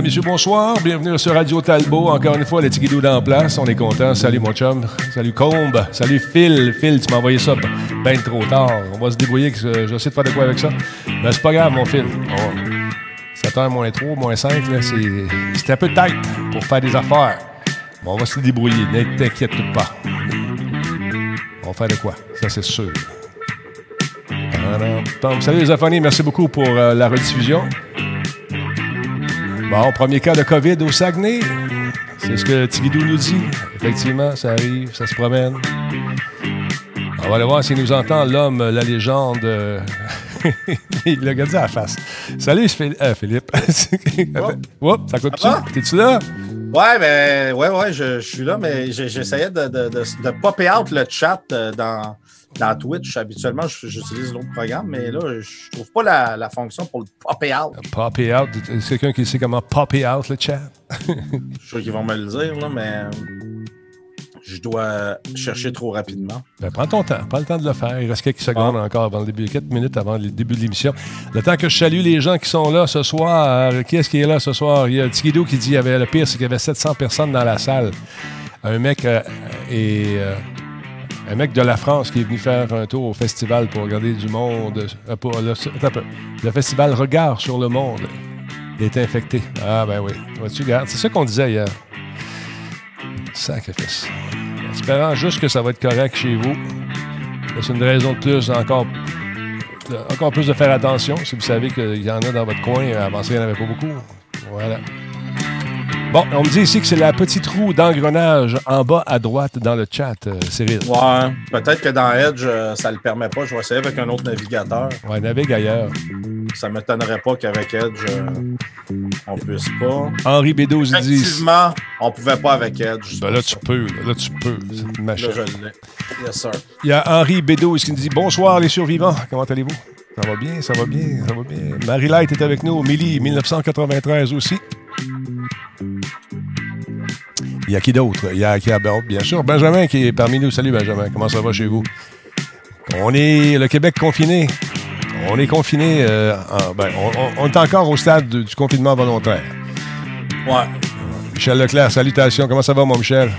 Mesdames, Messieurs, bonsoir. Bienvenue sur Radio Talbot. Encore une fois, les Tigidou dans place. On est content. Salut, mon chum. Salut, Combe. Salut, Phil. Phil, tu m'as envoyé ça bien trop tard. On va se débrouiller. Que je sais de faire de quoi avec ça. Mais c'est pas grave, mon Phil. 7h moins 3, moins 5, c'est un peu tight pour faire des affaires. On va se débrouiller. Ne t'inquiète pas. On va faire de quoi? Ça, c'est sûr. salut les. Merci beaucoup pour euh, la rediffusion. Bon, premier cas de COVID au Saguenay. C'est ce que Tigidou nous dit. Effectivement, ça arrive, ça se promène. On va aller voir s'il nous entend, l'homme, la légende. le gars dit à la face. Salut, euh, Philippe. Oups, ça coupe-tu? T'es-tu là? Ouais, ben, ouais, ouais, je, suis là, mais j'essayais de, de, de, de, popper out le chat euh, dans, dans Twitch, habituellement, j'utilise l'autre programme, mais là, je trouve pas la, la fonction pour le popper out. Popper out? C'est quelqu'un qui sait comment popper out le chat? je suis sûr qu'ils vont me le dire, là, mais je dois chercher trop rapidement. Ben, prends ton temps. Prends le temps de le faire. Il reste quelques secondes ah. encore avant le début, quelques minutes avant le début de l'émission. Le temps que je salue les gens qui sont là ce soir. Qui est-ce qui est là ce soir? Il y a Tigidou qui dit qu'il y avait le pire, c'est qu'il y avait 700 personnes dans la salle. Un mec euh, et euh, un mec de la France qui est venu faire un tour au festival pour regarder du monde. Euh, le, festival Regard sur le monde. Il est infecté. Ah, ben oui. tu C'est ça qu'on disait hier. Sacrifice. Espérant juste que ça va être correct chez vous. C'est une raison de plus, encore, encore plus de faire attention. Si vous savez qu'il y en a dans votre coin, avant ça, il n'y en avait pas beaucoup. Voilà. Bon, on me dit ici que c'est la petite roue d'engrenage en bas à droite dans le chat, euh, Cyril. Ouais, peut-être que dans Edge, euh, ça le permet pas. Je vais essayer avec un autre navigateur. Ouais, navigue ailleurs. Ça ne m'étonnerait pas qu'avec Edge, euh, on puisse pas. Henri Bédou dit. Effectivement, on pouvait pas avec Edge. Ben là, tu peux. Là, tu peux. Là, je l'ai. Yes, sir. Il y a Henri Bédou qui nous dit Bonsoir, les survivants. Comment allez-vous? Ça va bien, ça va bien, ça va bien. Marie Light est avec nous. Millie, 1993 aussi. Il y a qui d'autre? Il y a, qui bien sûr, Benjamin qui est parmi nous. Salut Benjamin, comment ça va chez vous? On est le Québec confiné. On est confiné. Euh, ben, on, est encore au stade du confinement volontaire. Ouais. Michel Leclerc, salutations. Comment ça va, mon Michel?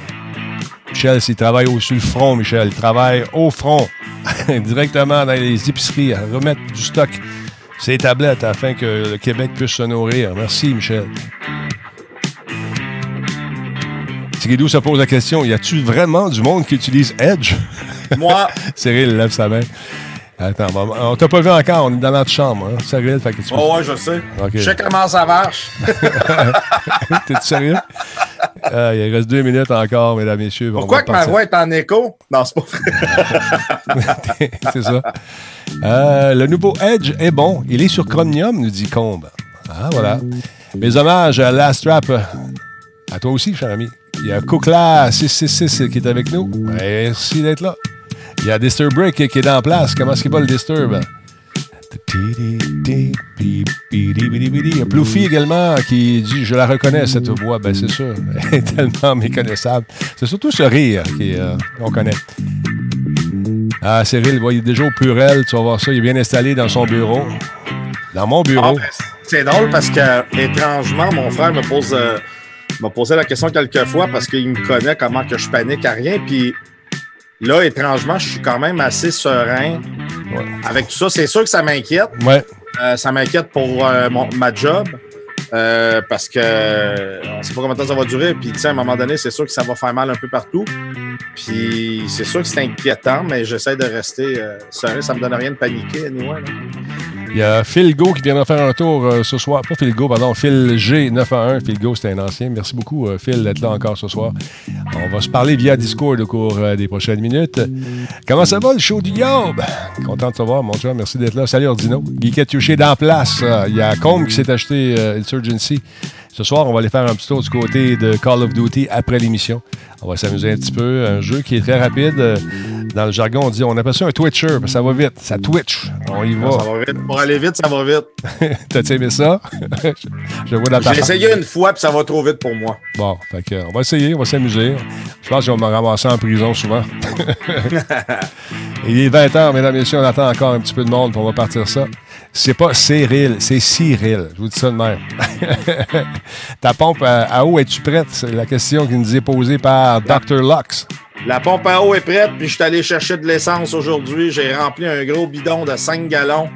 Michel, s'il travaille au-dessus le front, Michel. Il travaille au front, directement dans les épiceries, à remettre du stock, ses tablettes, afin que le Québec puisse se nourrir. Merci, Michel. Tigidou se pose la question y a-tu vraiment du monde qui utilise Edge? Moi. Cyril lève sa main. Attends, on t'a pas vu encore, on est dans notre chambre, hein? Cyril, fait que tu Oh ouais, je sais. Je sais comment ça marche. T'es-tu sérieux? Euh, il reste deux minutes encore, mesdames, messieurs. Pourquoi que ma voix est en écho? Non, c'est pas vrai. c'est ça. Euh, le nouveau Edge est bon. Il est sur Chromium, nous dit Combe. Ah, voilà. Mes hommages à Last Rap. À toi aussi, cher ami. Il y a Cookla666 qui est avec nous. Merci d'être là. Il y a Disturb Break qui est en place. Comment est-ce qu'il va le Disturb? Il y a également qui dit Je la reconnais, cette voix. Ben, c'est sûr. Elle est tellement méconnaissable. C'est surtout ce rire qu'on connaît. Ah, Cyril, il est déjà au Purel. Tu vas voir ça. Il est bien installé dans son bureau. Dans mon bureau. Ah, c'est drôle parce que, étrangement, mon frère me pose. M'a posé la question quelques fois parce qu'il me connaît comment que je panique à rien. Puis là, étrangement, je suis quand même assez serein avec tout ça. C'est sûr que ça m'inquiète. Ouais. Euh, ça m'inquiète pour euh, ma job. Euh, parce que on ne sait pas combien de temps ça va durer. Puis, tu sais, à un moment donné, c'est sûr que ça va faire mal un peu partout. Puis, c'est sûr que c'est inquiétant, mais j'essaie de rester serein. Ça me donne rien de paniquer, anyway, il y a Phil Go qui viendra faire un tour euh, ce soir. Pas Phil Go, pardon, Phil G911. Phil Go, c'est un ancien. Merci beaucoup, euh, Phil, d'être là encore ce soir. On va se parler via Discord au cours euh, des prochaines minutes. Comment ça va, le show du Yob? Content de te voir, mon cher. Merci d'être là. Salut, Ordino. Guy touché dans place. Il y a Combe qui s'est acheté Insurgency. Ce soir, on va aller faire un petit tour du côté de Call of Duty après l'émission. On va s'amuser un petit peu. Un jeu qui est très rapide. Dans le jargon, on dit on appelle ça un twitcher, mais ça va vite. Ça twitch. On y va. Ça va vite. Pour aller vite, ça va vite. T'as aimé ça? Je vois J'ai essayé une fois, puis ça va trop vite pour moi. Bon, fait que, on va essayer, on va s'amuser. Je pense qu'on va me ramasser en prison souvent. Il est 20 h mesdames et messieurs, on attend encore un petit peu de monde, pour on va partir ça. C'est pas Cyril, c'est Cyril. Je vous dis ça de même. Ta pompe à, eau, es-tu prête? C'est la question qui nous est posée par Dr. Lux. La pompe à eau est prête, puis je suis allé chercher de l'essence aujourd'hui. J'ai rempli un gros bidon de 5 gallons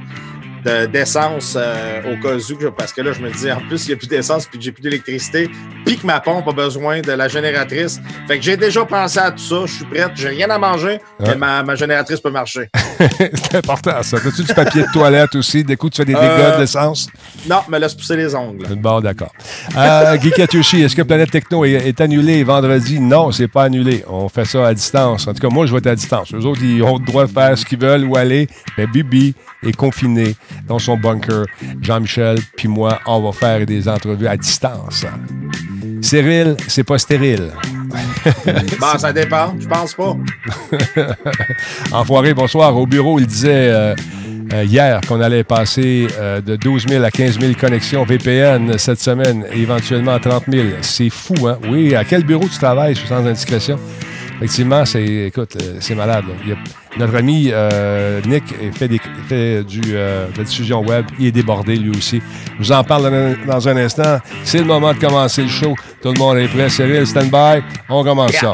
d'essence euh, au cas où, parce que là, je me dis, en plus, il n'y a plus d'essence, puis que j'ai plus d'électricité, puis que ma pompe a besoin de la génératrice. Fait que j'ai déjà pensé à tout ça, je suis prête, j'ai rien à manger, mais ma, ma, génératrice peut marcher. c'est important, ça. As-tu du papier de toilette aussi? Des coups, tu fais des dégâts euh, d'essence? Non, me laisse pousser les ongles. Bon, d'accord. Euh, Guy Katushi, est-ce que Planète Techno est, annulé vendredi? Non, c'est pas annulé. On fait ça à distance. En tout cas, moi, je vais être à distance. Les autres, ils ont le droit de faire ce qu'ils veulent ou aller. Mais Bibi est confiné dans son bunker. Jean-Michel, puis moi, on va faire des entrevues à distance. Cyril, c'est pas stérile. bon, ça dépend, je pense pas. Enfoiré, bonsoir. Au bureau, il disait euh, euh, hier qu'on allait passer euh, de 12 000 à 15 000 connexions VPN cette semaine, éventuellement à 30 000. C'est fou, hein? Oui, à quel bureau tu travailles, sans indiscrétion? Effectivement, c'est, écoute, c'est malade. notre ami euh, Nick fait, des, fait du, euh, de la diffusion web. Il est débordé lui aussi. Je vous en parle dans, un instant. C'est le moment de commencer le show. Tout le monde est prêt. Cyril, stand by. On commence ça.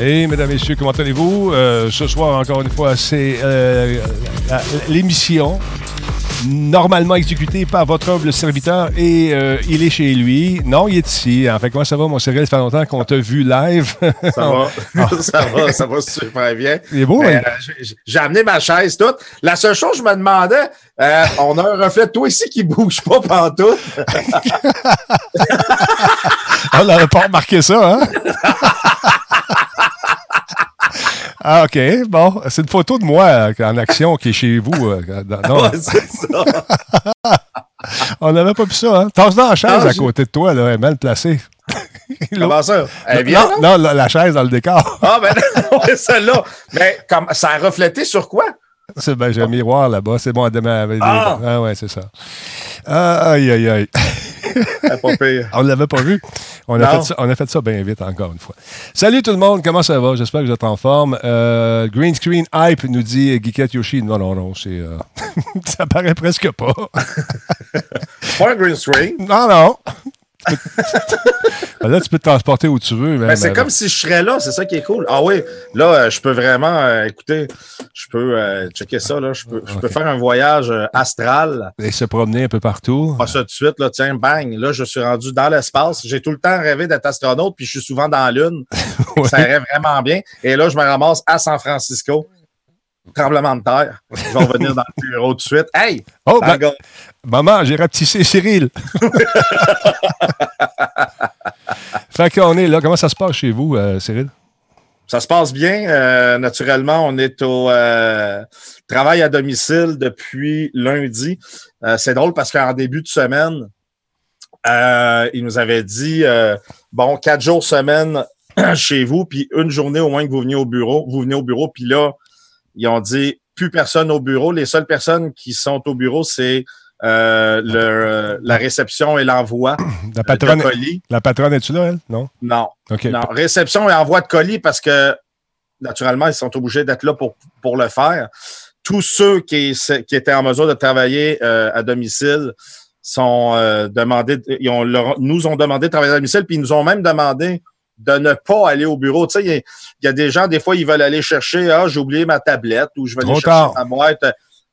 Et mesdames, messieurs, comment allez-vous? Euh, ce soir, encore une fois, c'est euh, l'émission normalement exécutée par votre humble serviteur et euh, il est chez lui. Non, il est ici. En fait, comment ça va, mon Cyril? Ça fait longtemps qu'on t'a vu live. ça va. ça va, ça va super bien. Il est beau, hein? J'ai amené ma chaise toute. La seule chose, je me demandais, on a un reflet de toi ici qui bouge pas pantoute. on n'avait pas remarqué ça, hein? Ah, OK. Bon, c'est une photo de moi euh, en action qui est chez vous. Euh, non, c'est ça. On n'avait pas vu ça, hein? Tasse dans la chaise à côté de toi, là, elle est mal placée. Comment ça? Elle est bien? Non, non la, chaise dans le décor. Ah, ben non, celle-là. Mais comme, ça a reflété sur quoi? C'est ben, j'ai un miroir là-bas. C'est bon, demain. Ah. ah ouais, c'est ça. Ah, aïe, aïe, aïe. on ne l'avait pas vu. On a, fait ça, on a, fait ça, bien vite, encore une fois. Salut tout le monde, comment ça va? J'espère que vous êtes en forme. Euh, green Screen Hype nous dit Geekette Yoshi. Non, non, non, c'est. Euh, ça paraît presque pas. pas un green screen. Non, non. Ben là, tu peux te transporter où tu veux. Ben, c'est comme si je serais là, c'est ça qui est cool. Ah oui, là, euh, je peux vraiment, euh, écouter, je peux euh, checker ça, là, je peux, je peux faire un voyage astral. Et se promener un peu partout. Pas ça tout de suite, là, tiens, bang, là, je suis rendu dans l'espace. J'ai tout le temps rêvé d'être astronaute, puis je suis souvent dans la Lune. Ça rêve vraiment bien. Et là, je me ramasse à San Francisco tremblement de terre. Je vais revenir dans le bureau tout de suite. Hey! Oh, ben, maman, j'ai rapetissé Cyril. fait qu'on est là. Comment ça se passe chez vous, euh, Cyril? Ça se passe bien. Euh, naturellement, on est au euh, travail à domicile depuis lundi. c'est drôle parce qu'en début de semaine, il nous avait dit bon, quatre jours semaine chez vous, puis une journée au moins que vous veniez au bureau. Vous venez au bureau, puis là, ils ont dit plus personne au bureau. Les seules personnes qui sont au bureau, c'est euh, le, la réception et l'envoi la patronne, de colis. La patronne, es-tu là, elle? Non? Non. non. Réception et envoi de colis parce que, naturellement, ils sont obligés d'être là pour, pour le faire. Tous ceux qui, qui étaient en mesure de travailler euh, à domicile, sont euh, demandés, ils ont, nous ont demandé de travailler à domicile, puis ils nous ont même demandé de ne pas aller au bureau. Tu sais, il y, a des gens, des fois, ils veulent aller chercher, ah, j'ai oublié ma tablette ou je vais aller chercher ma boîte.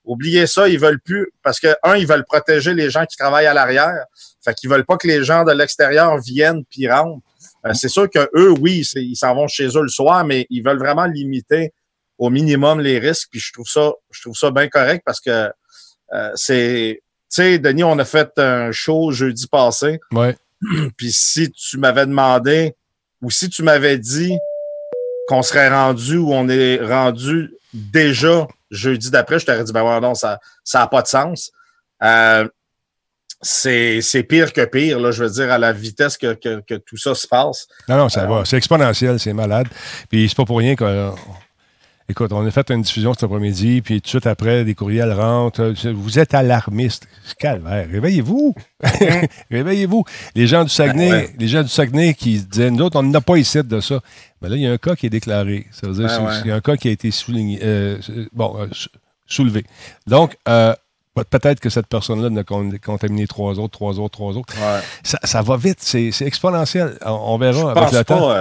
Oubliez ça, ils veulent plus, parce que, un, ils veulent protéger les gens qui travaillent à l'arrière. Fait qu'ils veulent pas que les gens de l'extérieur viennent puis rentrent. Euh, c'est sûr que eux, oui, ils s'en vont chez eux le soir, mais ils veulent vraiment limiter au minimum les risques. Puis je trouve ça, je trouve ça bien correct parce que euh, c'est, tu sais, Denis, on a fait un show jeudi passé. Ouais. Puis si tu m'avais demandé ou si tu m'avais dit qu'on serait rendu ou on est rendu déjà jeudi d'après, je t'aurais dit, ben ouais, non, ça n'a pas de sens. Euh, c'est pire que pire, là, je veux dire, à la vitesse que, que, que tout ça se passe. Non, non, ça euh, va. C'est exponentiel, c'est malade. Puis c'est pas pour rien que Écoute, on a fait une diffusion cet après-midi, puis tout de suite après, des courriels rentrent. Vous êtes alarmiste. Calvaire. Réveillez-vous. Réveillez-vous. Les gens du Saguenay, les gens du Saguenay qui disaient, nous autres, on n'a pas ici de ça. Mais là, il y a un cas qui est déclaré. Ça veut dire qu'il y a un cas qui a été souligné, euh, bon, euh, soulevé. Donc, euh, peut-être que cette personne-là n'a contaminé trois autres, trois autres, trois autres. Ça, va vite. C'est exponentiel. On, verra avec le temps.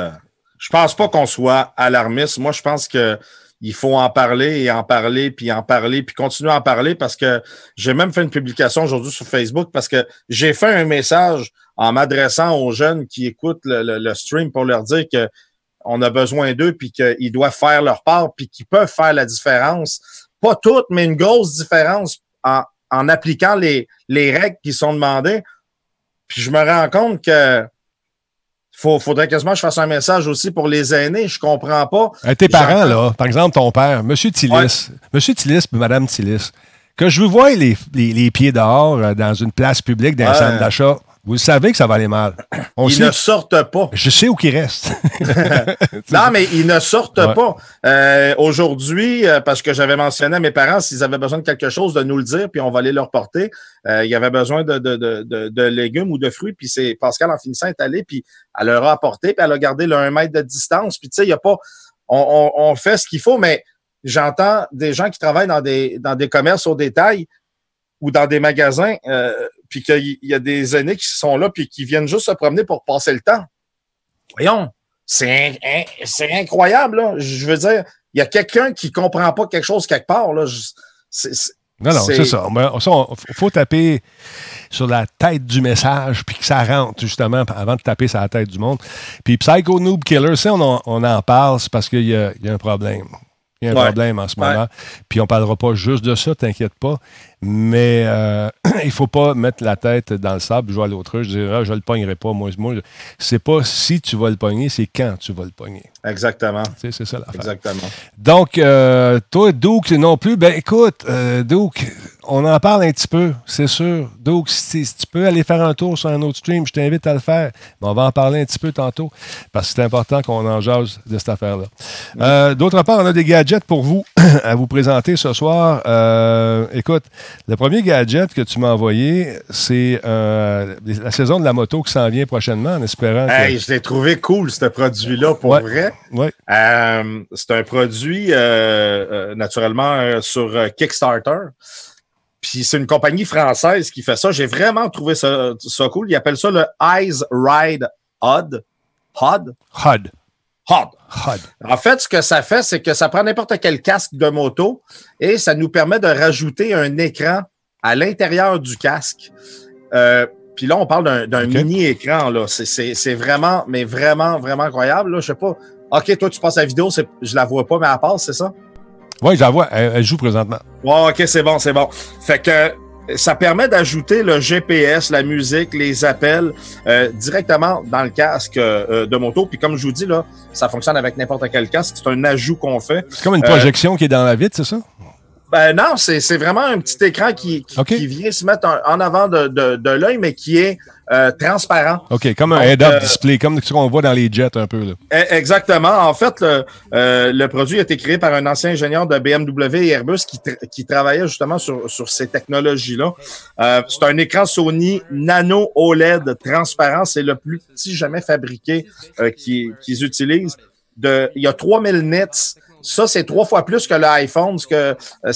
je pense pas qu'on soit alarmiste. Moi, je pense que il faut en parler et en parler, puis en parler, puis continuer à en parler parce que j'ai même fait une publication aujourd'hui sur Facebook parce que j'ai fait un message en m'adressant aux jeunes qui écoutent le, stream pour leur dire que on a besoin d'eux, puis qu'ils doivent faire leur part, puis qu'ils peuvent faire la différence. Pas toutes, mais une grosse différence en, en appliquant les, les règles qui sont demandées. Puis je me rends compte que faut, faudrait quasiment que je fasse un message aussi pour les aînés. Je comprends pas. Euh, tes parents, là, par exemple, ton père, M. Tillis, M. Tillis et Mme Tillis, que je vous vois les, les, pieds dehors euh, dans une place publique, dans un centre d'achat, vous savez que ça va aller mal. ils ne sortent pas. Je sais où qu'ils restent. non, mais ils ne sortent pas. Euh, aujourd'hui, euh, parce que j'avais mentionné à mes parents s'ils avaient besoin de quelque chose, de nous le dire, puis on va aller leur porter. Euh, il y avait besoin de, de, de, de, légumes ou de fruits, puis c'est Pascal en finissant est allé, puis elle leur a apporté, puis elle a gardé le 1 mètre de distance. Puis tu sais, il n'y a pas. On, on, on fait ce qu'il faut, mais j'entends des gens qui travaillent dans des, dans des commerces au détail ou dans des magasins, euh, puis qu'il y a des aînés qui sont là, puis qui viennent juste se promener pour passer le temps. Voyons, c'est incroyable. Là. Je veux dire, il y a quelqu'un qui comprend pas quelque chose quelque part. Là. non, non, c'est ça. Il faut taper sur la tête du message, puis que ça rentre, justement, avant de taper sur la tête du monde. Puis Psycho Noob Killer, on en, on en parle, c'est parce qu'il y, y, a un problème. Il y a un problème en ce moment. Puis on parlera pas juste de ça, t'inquiète pas. Mais euh, il ne faut pas mettre la tête dans le sable, vois l'autre, je dirais, ah, je ne le pognerai pas. Moi, moi c'est pas si tu vas le pogner, c'est quand tu vas le pogner. Exactement. C'est ça l'affaire. Exactement. Donc, euh, toi, Duke, non plus, ben écoute, euh, Duke, on en parle un petit peu, c'est sûr. Duke, si, tu peux aller faire un tour sur un autre stream, je t'invite à le faire. Mais on va en parler un petit peu tantôt, parce que c'est important qu'on en jase de cette affaire-là. D'autre part, on a des gadgets pour vous à vous présenter ce soir. écoute, le premier gadget que tu m'as envoyé, c'est euh, la saison de la moto qui s'en vient prochainement, en espérant. Hey, je l'ai trouvé cool, ce produit-là, pour vrai. Ouais. Euh, c'est un produit, euh, naturellement, sur Kickstarter. Puis c'est une compagnie française qui fait ça. J'ai vraiment trouvé ça, ça cool. Ils appellent ça le Eyes Ride HUD. HUD? HUD. HUD. En fait, ce que ça fait, c'est que ça prend n'importe quel casque de moto et ça nous permet de rajouter un écran à l'intérieur du casque. Euh, puis là, on parle d'un mini-écran. là. C'est vraiment, mais vraiment, vraiment incroyable. Là. Je sais pas. OK, toi, tu passes la vidéo, je la vois pas, mais elle passe, c'est ça? Oui, je la vois. Elle, joue présentement. Ouais, OK, c'est bon, c'est bon. Fait que ça permet d'ajouter le GPS, la musique, les appels euh, directement dans le casque euh, de moto. Puis comme je vous dis, là, ça fonctionne avec n'importe quel casque. C'est un ajout qu'on fait. C'est comme une projection qui est dans la vitre, c'est ça? Ben non, c'est vraiment un petit écran qui, qui, vient se mettre en, avant de, de, de l'œil, mais qui est euh, transparent. OK, comme un head-up euh, display, comme ce qu'on voit dans les jets un peu. Là. E, exactement. En fait, le, euh, le, produit a été créé par un ancien ingénieur de BMW et Airbus qui, qui travaillait justement sur, sur ces technologies-là. c'est un écran Sony Nano OLED transparent. C'est le plus petit jamais fabriqué qu'ils utilisent. De, il y a 3000 nits ça, c'est trois fois plus que l'iPhone. que, euh,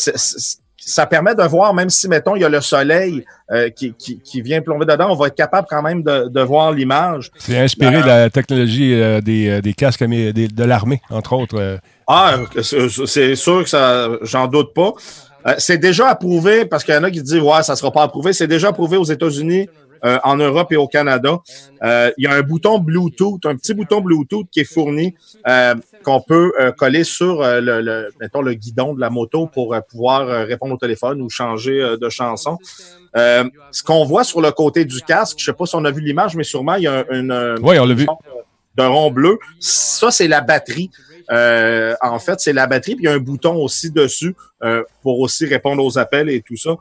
ça permet de voir, même si, mettons, il y a le soleil euh, qui, qui, qui, vient plomber dedans, on va être capable quand même de, de voir l'image. C'est inspiré de la technologie des, des, casques de l'armée, entre autres. Ah, c'est sûr que ça, j'en doute pas. c'est déjà approuvé, parce qu'il y en a qui disent, ouais, ça sera pas approuvé. C'est déjà approuvé aux États-Unis, euh, en Europe et au Canada. Euh, il y a un bouton Bluetooth, un petit bouton Bluetooth qui est fourni euh, qu'on peut coller sur le, le, mettons, le guidon de la moto pour pouvoir répondre au téléphone ou changer de chanson. ce qu'on voit sur le côté du casque, je sais pas si on a vu l'image, mais sûrement il y a une, oui, on l'a vu. De rond bleu. Ça, c'est la batterie. Euh, en fait, c'est la batterie, puis il y a un bouton aussi dessus euh, pour aussi répondre aux appels et tout ça.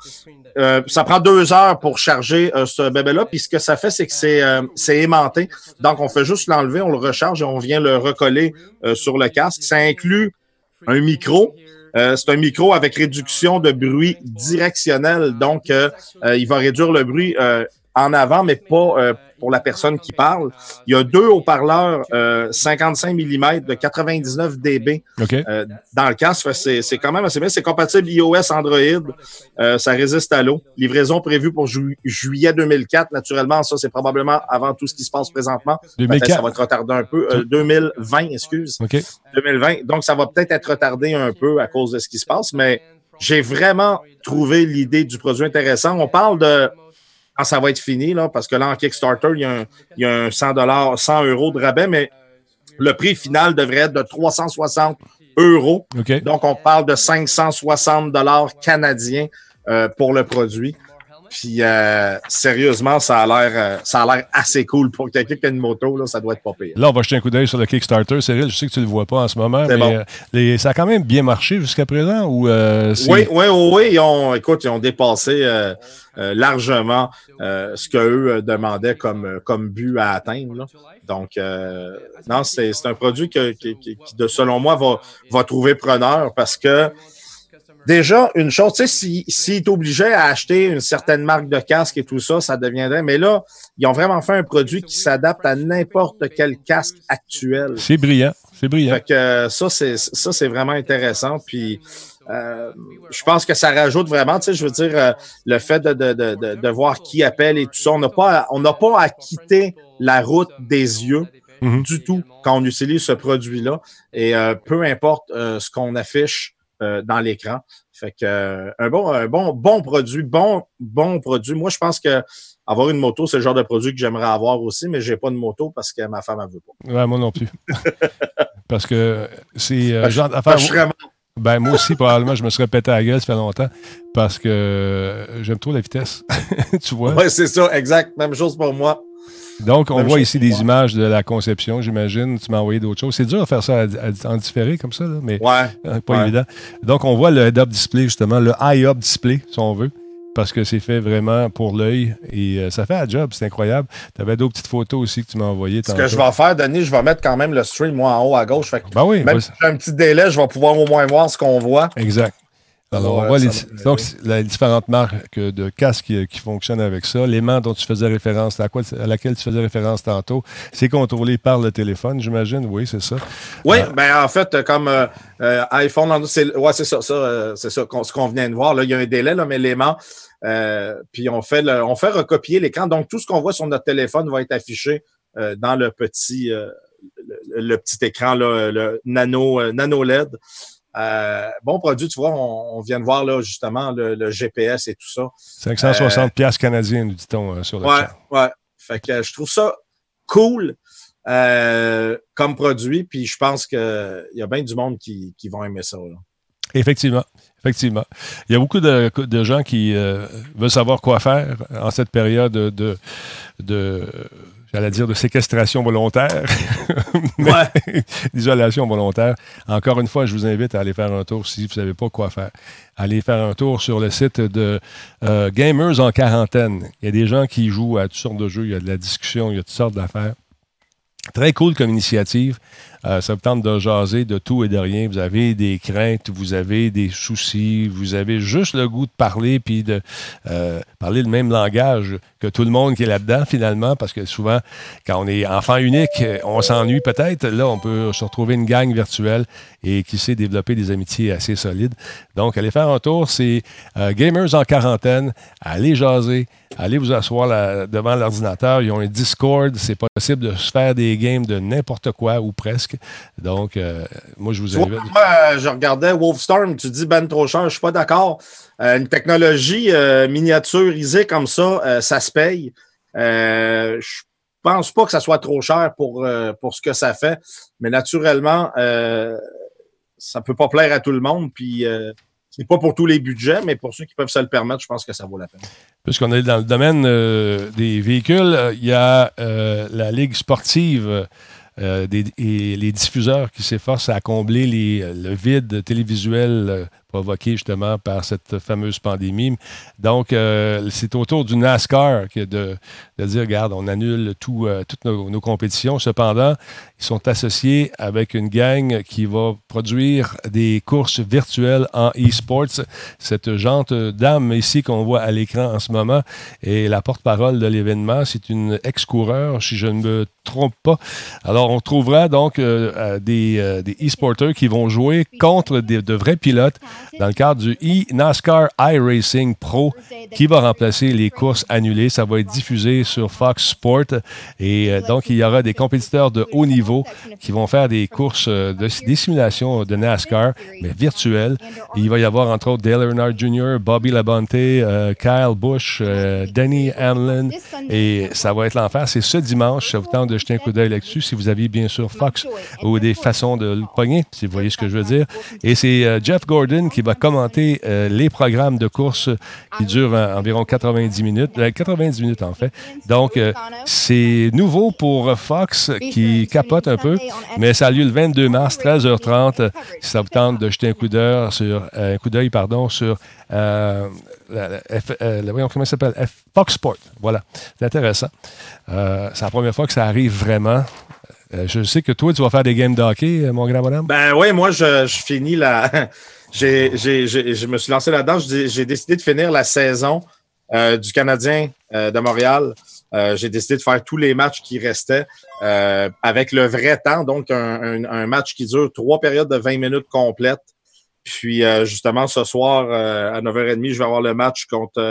Euh, ça prend deux heures pour charger ce bébé-là, puis ce que ça fait, c'est que c'est c'est aimanté. Donc, on fait juste l'enlever, on le recharge et on vient le recoller sur le casque. Ça inclut un micro, c'est un micro avec réduction de bruit directionnel. Donc, il va réduire le bruit en avant, mais pas euh, pour la personne qui parle. Il y a deux haut-parleurs 55 mm de 99 dB euh, dans le casque. C'est quand même assez bien. C'est compatible iOS, Android. Euh, ça résiste à l'eau. Livraison prévue pour juillet 2004. Naturellement, ça, c'est probablement avant tout ce qui se passe présentement. 2004. Ça va être retardé un peu. 2020, excuse. 2020. Donc, ça va peut-être être retardé un peu à cause de ce qui se passe, mais j'ai vraiment trouvé l'idée du produit intéressant. On parle de quand ça va être fini, là, parce que là, en Kickstarter, il y a un, il y a un 100 dollars, 100 euros de rabais, mais le prix final devrait être de 360 euros. Donc, on parle de 560 dollars canadiens euh, pour le produit. Puis euh, sérieusement, ça a l'air euh, ça a l'air assez cool pour quelqu'un qui a une moto, là, ça doit être pas pire. Là, on va jeter un coup d'œil sur le Kickstarter. Cyril, je sais que tu le vois pas en ce moment, mais euh, ça a quand même bien marché jusqu'à présent ou Oui, oui, oui, ils ont écoute, ils ont dépassé largement ce qu'eux demandaient comme, comme but à atteindre. Donc non, c'est un produit qui, qui, de, selon moi, va, va trouver preneur parce que déjà, une chose, tu sais, s'il si, t'obligeait à acheter une certaine marque de casque et tout ça, ça deviendrait. Mais là, ils ont vraiment fait un produit qui s'adapte à n'importe quel casque actuel. C'est brillant. C'est brillant. Fait que ça, c'est ça, c'est vraiment intéressant. Puis euh, je pense que ça rajoute vraiment, tu sais, je veux dire, euh, le fait de, de, de, de, voir qui appelle et tout ça. On n'a pas, on n'a pas à quitter la route des yeux. Mm-hmm. Du tout quand on utilise ce produit-là. Et euh, peu importe ce qu'on affiche, euh, dans l'écran. Fait que euh, un bon, un bon, bon produit, bon, bon produit. Moi, je pense que avoir une moto, c'est le genre de produit que j'aimerais avoir aussi, mais j'ai pas de moto parce que ma femme ne veut pas. Ouais, moi non plus. parce que c'est euh, genre d'affaire. Ben, moi aussi, probablement, je me serais pété à la gueule, ça fait longtemps, parce que j'aime trop la vitesse. tu vois? Oui, c'est ça, exact. Même chose pour moi. Donc, on voit ici des images de la conception, j'imagine. Tu m'as envoyé d'autres choses. C'est dur de faire ça en différé comme ça, mais ouais, pas évident. Donc, on voit le head-up display, justement, le high-up display, si on veut, parce que c'est fait vraiment pour l'œil et euh, ça fait un job, c'est incroyable. Tu avais d'autres petites photos aussi que tu m'as envoyées. Ce que je vais faire, Denis, je vais mettre quand même le stream, moi, en haut à gauche. ben oui, même si j'ai un petit délai, je vais pouvoir au moins voir ce qu'on voit. Exact. Alors, on voit les, donc, les différentes marques de casques qui, fonctionnent avec ça. L'aimant dont tu faisais référence, à, quoi, à laquelle tu faisais référence tantôt, c'est contrôlé par le téléphone, j'imagine. Oui, c'est ça. Oui, euh, ben en fait, comme euh, euh, iPhone, c'est ouais, ça, ça c'est ça, ce qu'on vient de voir. Là, il y a un délai, là, mais l'aimant, puis on fait, on fait recopier l'écran. Donc, tout ce qu'on voit sur notre téléphone va être affiché dans le petit, le, petit écran, là, le nano, nano LED. Euh, bon produit, tu vois, on, vient de voir là, justement le, GPS et tout ça. 560 euh, pièces canadiens, nous dit-on euh, sur le ouais, Ouais, Fait que je trouve ça cool comme produit, puis je pense qu'il y a bien du monde qui, qui vont aimer ça. Effectivement. Effectivement. Il y a beaucoup de, gens qui veulent savoir quoi faire en cette période de, de j'allais dire de séquestration volontaire, d'isolation volontaire. Encore une fois, je vous invite à aller faire un tour si vous ne savez pas quoi faire. Allez faire un tour sur le site de euh, Gamers en quarantaine. Il y a des gens qui jouent à toutes sortes de jeux, il y a de la discussion, il y a toutes sortes d'affaires. Très cool comme initiative. Euh, ça vous tente de jaser de tout et de rien. Vous avez des craintes, vous avez des soucis, vous avez juste le goût de parler puis de euh, parler le même langage que tout le monde qui est là-dedans finalement, parce que souvent, quand on est enfant unique, on s'ennuie peut-être. Là, on peut se retrouver une gang virtuelle et qui sait développer des amitiés assez solides. Donc, allez faire un tour. C'est euh, Gamers en quarantaine. Allez jaser. Allez vous asseoir devant l'ordinateur. Ils ont un Discord. C'est possible de se faire des games de n'importe quoi ou presque. Donc, euh, moi, je vous invite. Moi, euh, je regardais Wolfstorm. Tu dis ben trop cher. Je suis pas d'accord. une technologie miniaturisée comme ça, ça se paye. je pense pas que ça soit trop cher pour, pour ce que ça fait. Mais naturellement, ça peut pas plaire à tout le monde. Puis euh, c'est pas pour tous les budgets, mais pour ceux qui peuvent se le permettre, je pense que ça vaut la peine. Puisqu'on est dans le domaine euh, des véhicules, euh, il y a la Ligue sportive. Et les diffuseurs qui s'efforcent à combler le vide télévisuel provoqué justement par cette fameuse pandémie. Donc, euh, c'est autour du NASCAR que de, de, dire, regarde, on annule tout, euh, toutes nos, compétitions. Cependant, ils sont associés avec une gang qui va produire des courses virtuelles en e-sports. Cette jante dame ici qu'on voit à l'écran en ce moment est la porte-parole de l'événement. C'est une ex-coureur, si je ne me trompe pas. Alors, on trouvera donc euh, des, des e-sporters qui vont jouer contre des, de vrais pilotes dans le cadre du e-NASCAR iRacing Pro qui va remplacer les courses annulées. Ça va être diffusé sur Fox Sport. Et euh, donc, il y aura des compétiteurs de haut niveau qui vont faire des courses, euh, de, des simulations de NASCAR, mais virtuelles. il va y avoir, entre autres, Dale Earnhardt Jr., Bobby Labonte, euh, Kyle Busch, Danny Hamlin. Et ça va être l'enfer. C'est ce dimanche. Ça vous tente de jeter un coup d'œil là-dessus si vous aviez, bien sûr, Fox ou des façons de le pogner, si vous voyez ce que je veux dire. Et c'est Jeff Gordon qui va commenter euh, les programmes de course qui durent environ 90 minutes. 90 euh, minutes, en fait. Donc, euh, c'est nouveau pour Fox qui capote un peu, mais ça a lieu le 22 mars, 13h30. Si ça vous tente de jeter un coup d'œil sur, un coup d'œil, pardon, sur la, voyons, comment s'appelle? Fox Sport. Voilà. C'est intéressant. c'est la première fois que ça arrive vraiment. je sais que toi, tu vas faire des games de mon grand bonhomme. Ben oui, moi, je, je finis la, je me suis lancé là-dedans. J'ai décidé de finir la saison euh, du Canadien euh, de Montréal. Euh, j'ai décidé de faire tous les matchs qui restaient avec le vrai temps, donc un, match qui dure trois périodes de 20 minutes complètes. Puis justement, ce soir, à 9h30, je vais avoir le match contre.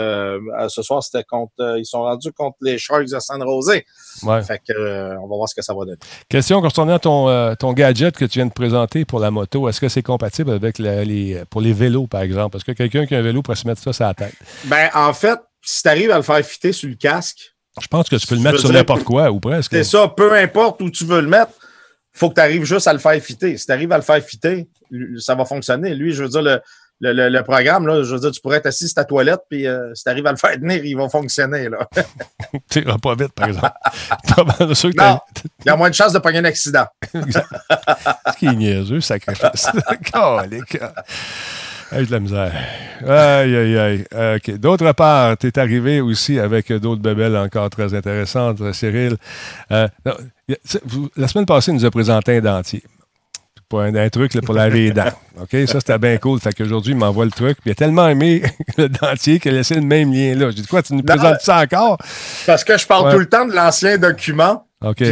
ce soir, c'était contre. ils sont rendus contre les Sharks de San Jose. Ouais. Fait que on va voir ce que ça va donner. Question concernant ton, ton gadget que tu viens de présenter pour la moto. Est-ce que c'est compatible avec les pour les vélos, par exemple? Est-ce que quelqu'un qui a un vélo pourrait se mettre ça sur la tête? Ben, en fait, si tu arrives à le faire fitter sur le casque. Je pense que tu peux le mettre sur n'importe quoi ou presque. C'est ça, peu importe où tu veux le mettre faut que tu arrives juste à le faire fitter. Si tu arrives à le faire fitter, ça va fonctionner. Lui, je veux dire, le, le, le, programme, là, je veux dire, tu pourrais être assis sur ta toilette, puis euh, si tu arrives à le faire tenir, il va fonctionner. Tu iras pas vite, par exemple. non, il y a moins de chances de pogner un accident. Ce qui est niaiseux, sacrifice. Hey, de la misère. Aïe, aïe, aïe. OK. D'autre part, tu es arrivé aussi avec d'autres bébelles encore très intéressantes, Cyril. Euh, la semaine passée, il nous a présenté un dentier. Pour un, truc pour laver les dents. OK? Ça, c'était bien cool. Fait qu'aujourd'hui, il m'envoie le truc. Puis il a tellement aimé le dentier qu'il a laissé le même lien là. J'ai dit, quoi, tu nous présentes ça encore? Parce que je parle tout le temps de l'ancien document. OK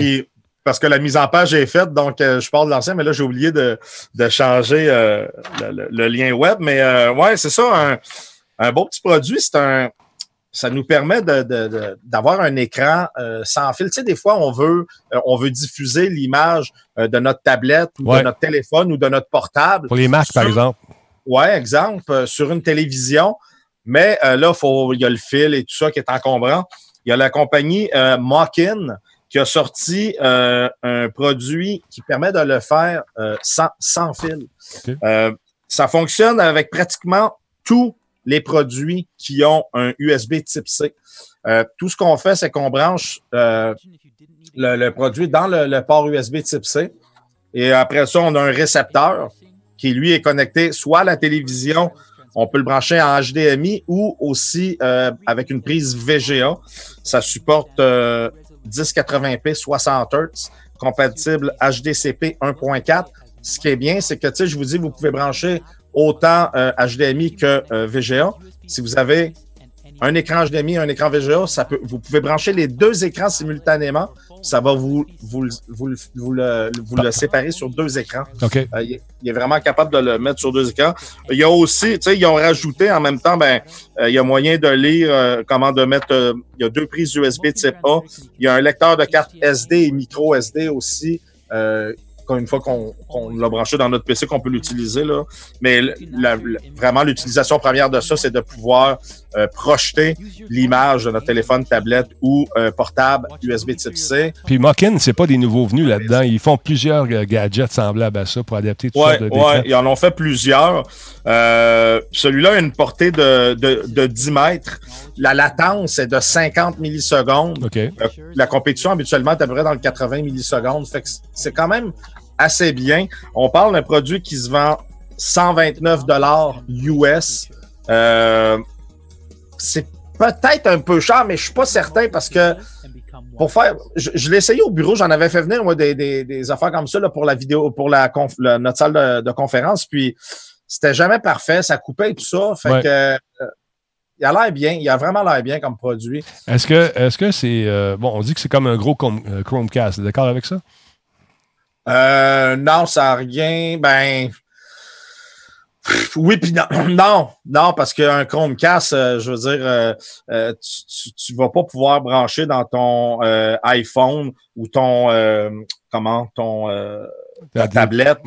parce que la mise en page est faite, donc euh, je parle de l'ancien, mais là, j'ai oublié de, de changer euh, le, lien web. Mais euh, ouais, c'est ça, un, un, beau petit produit. C'est un. Ça nous permet d'avoir de, un écran sans fil. Tu sais, des fois, on veut, on veut diffuser l'image de notre tablette ou de notre téléphone ou de notre portable. Pour les Macs, par exemple. Ouais, exemple, sur une télévision. Mais là, faut, il y a le fil et tout ça qui est encombrant. Il y a la compagnie Mockin qui a sorti euh, un produit qui permet de le faire euh, sans, sans, fil. Euh, ça fonctionne avec pratiquement tous les produits qui ont un USB type C. tout ce qu'on fait, c'est qu'on branche le, produit dans le, port USB type C. Et après ça, on a un récepteur qui, lui, est connecté soit à la télévision, on peut le brancher en HDMI ou aussi avec une prise VGA. Ça supporte 1080p 60 Hz. compatible HDCP 1.4. Ce qui est bien, c'est que, tu sais, je vous dis, vous pouvez brancher autant HDMI que VGA. Si vous avez un écran HDMI, un écran VGA, ça peut, vous pouvez brancher les deux écrans simultanément. Ça va vous, vous, vous, vous, le, vous le séparer sur deux écrans. OK. Euh, il, est, vraiment capable de le mettre sur deux écrans. Il y a aussi, tu sais, ils ont rajouté en même temps, ben, euh, il y a moyen de lire euh, comment de mettre. il y a deux prises USB type A. Il y a un lecteur de carte SD et micro SD aussi une fois qu'on l'a branché dans notre PC, qu'on peut l'utiliser. là. Mais vraiment, l'utilisation première de ça, c'est de pouvoir euh, projeter l'image de notre téléphone, tablette ou euh, portable USB type C. Puis Mockin, c'est pas des nouveaux venus là-dedans. Ils font plusieurs euh, gadgets semblables à ça pour adapter tout ouais, ça. Oui, ils en ont fait plusieurs. Celui-là a une portée de, de, 10 mètres. La latence est de 50 millisecondes. La compétition, habituellement, est à peu près dans le 80 millisecondes. Fait que c'est quand même assez bien. On parle d'un produit qui se vend 129 dollars US. Euh, c'est peut-être un peu cher, mais je suis pas certain parce que pour faire, je, l'ai essayé au bureau, j'en avais fait venir moi des, des, affaires comme ça là, pour la vidéo, pour la, notre salle de, conférence, puis c'était jamais parfait, ça coupait et tout ça, fait que euh, il a l'air bien, il a vraiment l'air bien comme produit. Est-ce que est-ce que c'est euh, bon, on dit que c'est comme un gros Chromecast, d'accord avec ça? Euh, non, ça n'a rien. Ben. Oui, puis non, non, non, parce qu'un Chromecast, euh, je veux dire, euh, euh, tu, ne vas pas pouvoir brancher dans ton iPhone ou ton comment ton ta tablette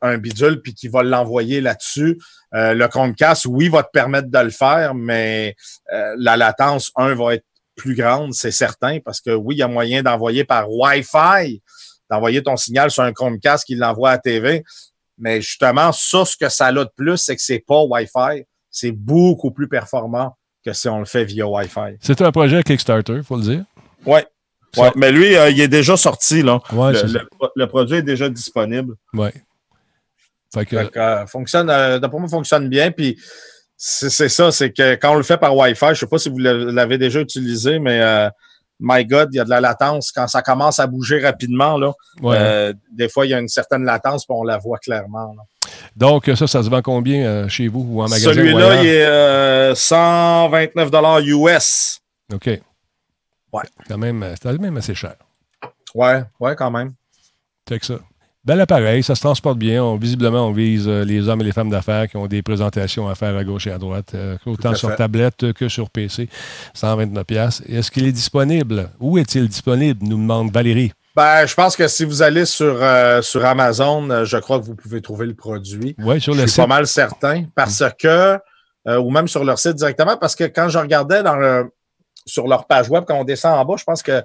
un bidule puis qui va l'envoyer là-dessus. le Chromecast, oui, va te permettre de le faire, mais la latence, un, va être plus grande, c'est certain, parce que oui, il y a moyen d'envoyer par Wi-Fi d'envoyer ton signal sur un Chromecast qui l'envoie à la TV. Mais justement, ça, ce que ça a de plus, c'est que c'est pas Wi-Fi. C'est beaucoup plus performant que si on le fait via Wi-Fi. C'est un projet Kickstarter, faut le dire. Oui. Ouais, mais lui, euh, il est déjà sorti. Là. le, produit est déjà disponible. Oui. Fait que... Euh, fonctionne, euh, d'après moi, fonctionne bien. Puis c'est ça, c'est que quand on le fait par Wi-Fi, je ne sais pas si vous l'avez déjà utilisé, mais my God, il y a de la latence. Quand ça commence à bouger rapidement, là, euh, des fois, il y a une certaine latence, puis on la voit clairement. Donc, ça, ça se vend combien euh, chez vous ou en magasin? Celui-là, il est 129 euh, US. OK. Ouais. Quand même, c'est même assez cher. Ouais, ouais, quand même. Que ça. Bel appareil, ça se transporte bien. visiblement, on vise euh, les hommes et les femmes d'affaires qui ont des présentations à faire à gauche et à droite, euh, autant sur tablette que sur PC. 129$. Est-ce qu'il est disponible? Où est-il disponible? nous demande Valérie. Ben, je pense que si vous allez sur, euh, sur Amazon, je crois que vous pouvez trouver le produit. Oui, sur le je suis pas mal certain parce que, ou même sur leur site directement, parce que quand je regardais dans le, sur leur page web, quand on descend en bas, je pense que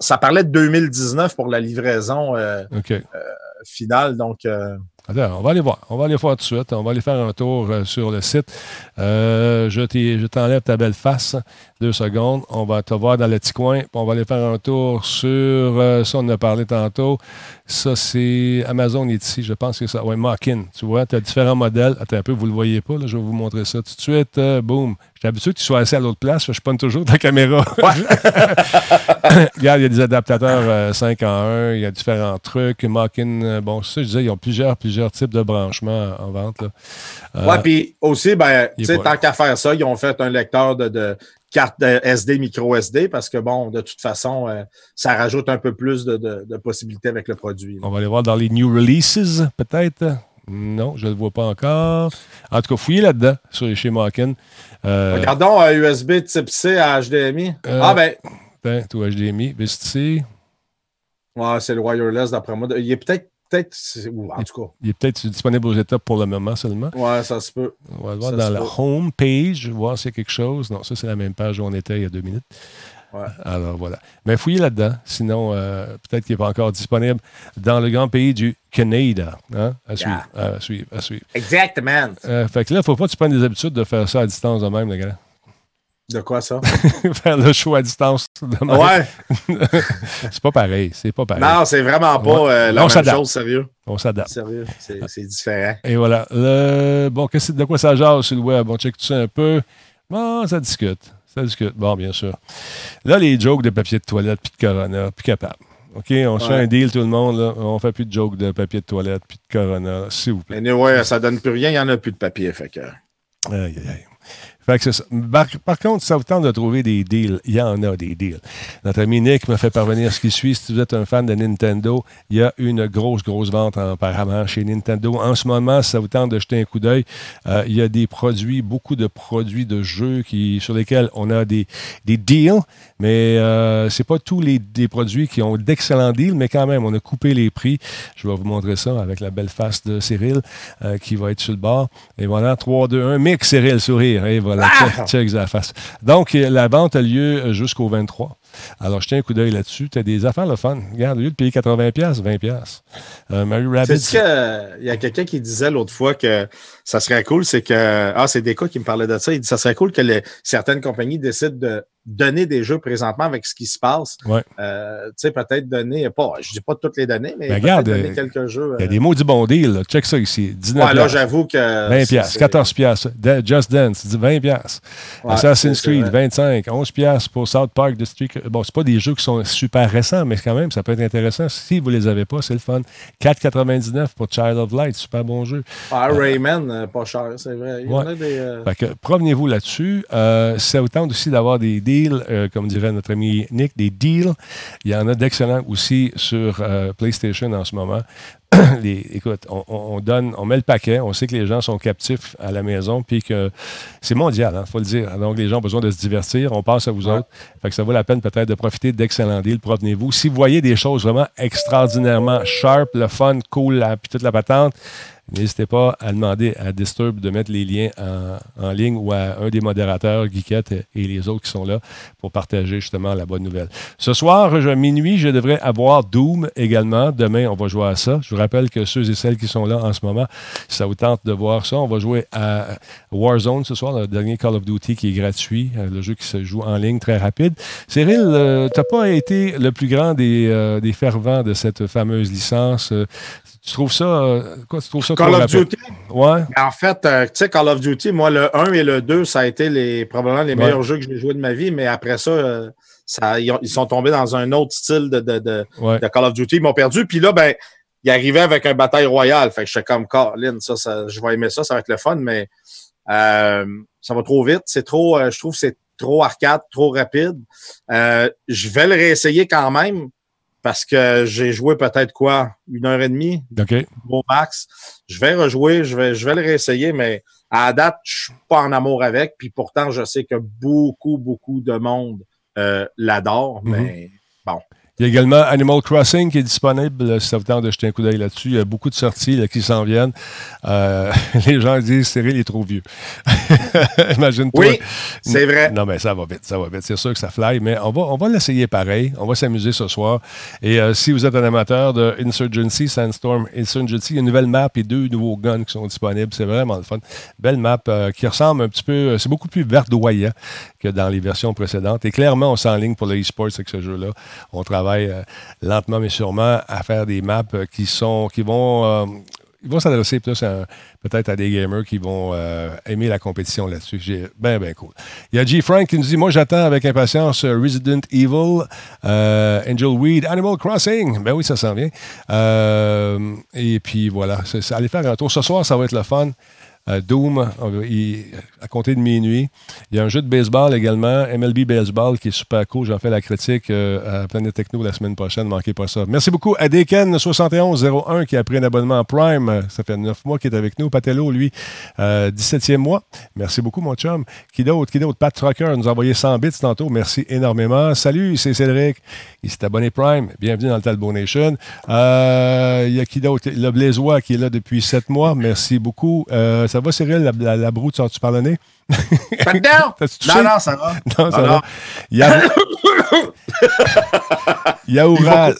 ça parlait de 2019 pour la livraison. OK finale. Donc, euh, on va aller voir. On va aller voir tout de suite. On va aller faire un tour euh, sur le site. Euh, je t'enlève ta belle face. Deux secondes. On va te voir dans le petit coin. On va aller faire un tour sur ça, on en a parlé tantôt. Ça, c'est Amazon est ici. Je pense que ça. Oui, Mockin. Tu vois, tu as différents modèles. Attends un peu, vous ne le voyez pas. Là, je vais vous montrer ça tout de suite. boum. J'étais habitué que tu sois assis à l'autre place. Je pas toujours ta caméra. Regarde, il y a des adaptateurs 5 en 1. Il y a différents trucs. Mockin, bon, ça, je disais, ils ont plusieurs, plusieurs types de branchements en vente. Euh, puis aussi, ben, tant qu'à faire ça, ils ont fait un lecteur de, de carte SD, micro SD, parce que bon, de toute façon, euh, ça rajoute un peu plus de, possibilités avec le produit. On va aller voir dans les new releases, peut-être? Non, je ne le vois pas encore. En tout cas, fouillez là-dedans, sur chez Mockin. Euh, Regardons USB type C à HDMI. ah ben. ben tout HDMI, VST. Ouais, c'est le wireless d'après moi. Il est peut-être peut-être, en tout cas. Il est peut-être disponible aux étapes pour le moment seulement. Ouais, ça se peut. On va le voir dans la home page, voir s'il y a quelque chose. Non, ça, c'est la même page où on était il y a deux minutes. Ouais. Alors voilà. Mais fouillez là-dedans. Sinon, euh, peut-être qu'il n'est pas encore disponible dans le grand pays du Canada. Hein? À, suivre, à suivre. À suivre. Exactement. Euh, fait que là, il ne faut pas que tu prennes des habitudes de faire ça à distance de même, le gars. De quoi ça? Faire le choix à distance. Ouais. c'est pas pareil. C'est pas pareil. Non, c'est vraiment pas euh, la même chose, sérieux. On s'adapte. Sérieux, c'est différent. Et voilà. bon, de quoi ça jase sur le web? On check tout ça un peu? Bon, ça discute. Ça discute. Bon, bien sûr. Là, les jokes de papier de toilette puis de Corona, plus capable. OK, on se fait un deal, tout le monde. Là. On fait plus de jokes de papier de toilette, puis de Corona, s'il vous plaît. Mais ouais, ça donne plus rien, il n'y en a plus de papier. Fait que... Aïe, aïe, aïe. Par, contre, ça vous tente de trouver des deals. Il y en a des deals. Notre ami Nick me fait parvenir ce qui suit. Si vous êtes un fan de Nintendo, il y a une grosse, grosse vente apparemment chez Nintendo. En ce moment, ça vous tente de jeter un coup d'œil, euh, il y a des produits, beaucoup de produits de jeux qui, sur lesquels on a des, des deals, mais euh, c'est pas tous les des produits qui ont d'excellents deals, mais quand même, on a coupé les prix. Je vais vous montrer ça avec la belle face de Cyril euh, qui va être sur le bord. Et voilà, 3, 2, 1. Mix, Cyril, sourire. Ah! check, check la face. Donc, la vente a lieu jusqu'au 23. Alors, jetez un coup d'œil là-dessus. Tu as des affaires le fun. Regarde, au lieu de payer 80$, 20$. Euh, Mary Rabbit. Il y a quelqu'un qui disait l'autre fois que ça serait cool, c'est que. Ah, c'est Deka qui me parlait de ça. Il dit ça serait cool que les, certaines compagnies décident de donner des jeux présentement avec ce qui se passe. Ouais. Euh, tu sais, peut-être donner, pas, je dis pas toutes les données, mais, mais regarde, donner quelques jeux. Il y a des mots du bon deal. Là. Check ça ici. 19 ouais, là, j'avoue que. 20 pièces, 14 pièces. Just Dance, 20 pièces. Ouais, Assassin's Creed, 25, 11 pièces pour South Park District. Bon, c'est pas des jeux qui sont super récents, mais quand même, ça peut être intéressant. Si vous les avez pas, c'est le fun. 4,99 pour Child of Light, super bon jeu. Ah, Rayman, euh, pas cher, c'est vrai. Il y en a des. Euh... Fait que, promenez-vous là-dessus. Euh, ça vous tente aussi d'avoir des deals, euh, comme dirait notre ami Nick, des deals. Il y en a d'excellents aussi sur euh, PlayStation en ce moment. Les, écoute, on, on, donne, on met le paquet, on sait que les gens sont captifs à la maison, puis que c'est mondial, il hein, faut le dire. Donc, les gens ont besoin de se divertir, on passe à vous ouais. autres. Fait que ça vaut la peine peut-être de profiter d'excellents deals, provenez-vous. Si vous voyez des choses vraiment extraordinairement sharp, le fun, cool, puis toute la patente, N'hésitez pas à demander à Disturb de mettre les liens en, ligne ou à un des modérateurs, Geekette et les autres qui sont là pour partager justement la bonne nouvelle. Ce soir, je, minuit, je devrais avoir Doom également. Demain, on va jouer à ça. Je vous rappelle que ceux et celles qui sont là en ce moment, si ça vous tente de voir ça, on va jouer à Warzone ce soir, le dernier Call of Duty qui est gratuit, euh, le jeu qui se joue en ligne très rapide. Cyril, euh, tu n'as pas été le plus grand des, euh, des fervents de cette fameuse licence. Tu trouves ça, euh, quoi, tu trouves ça Call of Duty? Ouais. En fait, euh, tu sais, Call of Duty, moi, le 1 et le 2, ça a été les, probablement les meilleurs jeux que j'ai joués de ma vie, mais après ça, euh, ça ils, ont, ils, sont tombés dans un autre style de, de, de, ouais. de, Call of Duty. Ils m'ont perdu. Puis là, ben, ils arrivaient avec un bataille royale. Fait que j'étais comme, Colin, ça, ça, je vais aimer ça, ça va être le fun, mais ça va trop vite. C'est trop, je trouve que c'est trop arcade, trop rapide. je vais le réessayer quand même parce que j'ai joué peut-être quoi, une heure et demie? OK. au max. Je vais rejouer, je vais, je vais le réessayer, mais à la date, je suis pas en amour avec. Puis pourtant, je sais que beaucoup, beaucoup de monde euh, l'adore, mm -hmm. mais bon. Il y a également Animal Crossing qui est disponible, si ça vous tente de jeter un coup d'œil là-dessus. Il y a beaucoup de sorties là, qui s'en viennent. Euh, les gens disent Cyril est trop vieux. Imagine-toi. Oui, c'est vrai. Non, mais ça va vite, ça va vite. C'est sûr que ça fly, mais on va, on va l'essayer pareil. On va s'amuser ce soir. Et euh, si vous êtes un amateur de Insurgency, Sandstorm Insurgency, il y a une nouvelle map et deux nouveaux guns qui sont disponibles. C'est vraiment le fun. Belle map euh, qui ressemble un petit peu, c'est beaucoup plus verdoyant que dans les versions précédentes. Et clairement, on s'enligne pour le e-sport avec ce jeu-là. On travaille euh, lentement mais sûrement à faire des maps qui sont qui vont euh, ils vont s'adresser peut-être à des gamers qui vont euh, aimer la compétition là-dessus. J'ai bien, bien cool. Il y a G. Frank qui nous dit Moi, j'attends avec impatience Resident Evil, euh, Angel Weed, Animal Crossing. Ben oui, ça s'en vient. Euh, et puis voilà, allez faire un tour. Ce soir, ça va être le fun. Euh, Doom, il, à compter de minuit. Il y a un jeu de baseball également, MLB Baseball, qui est super cool. J'en fais la critique euh, à Planète Techno la semaine prochaine. Ne manquez pas ça. Merci beaucoup à Deken7101 qui a pris un abonnement Prime. Ça fait neuf mois qu'il est avec nous. Patello, lui, euh, 17e mois. Merci beaucoup, mon chum. Qui d'autre? Qui d'autre? Pat Trucker nous a envoyé 100 bits tantôt. Merci énormément. Salut, c'est Cédric. Il s'est abonné Prime. Bienvenue dans le Talbot Nation. Euh, il y a qui d'autre? Le Blaisois qui est là depuis 7 mois. Merci beaucoup. Ça va, Cyril, la, la, la broue, tu sors-tu par le nez? Dedans! non, non, ça va. Non, ça va. Non. Yaouraz.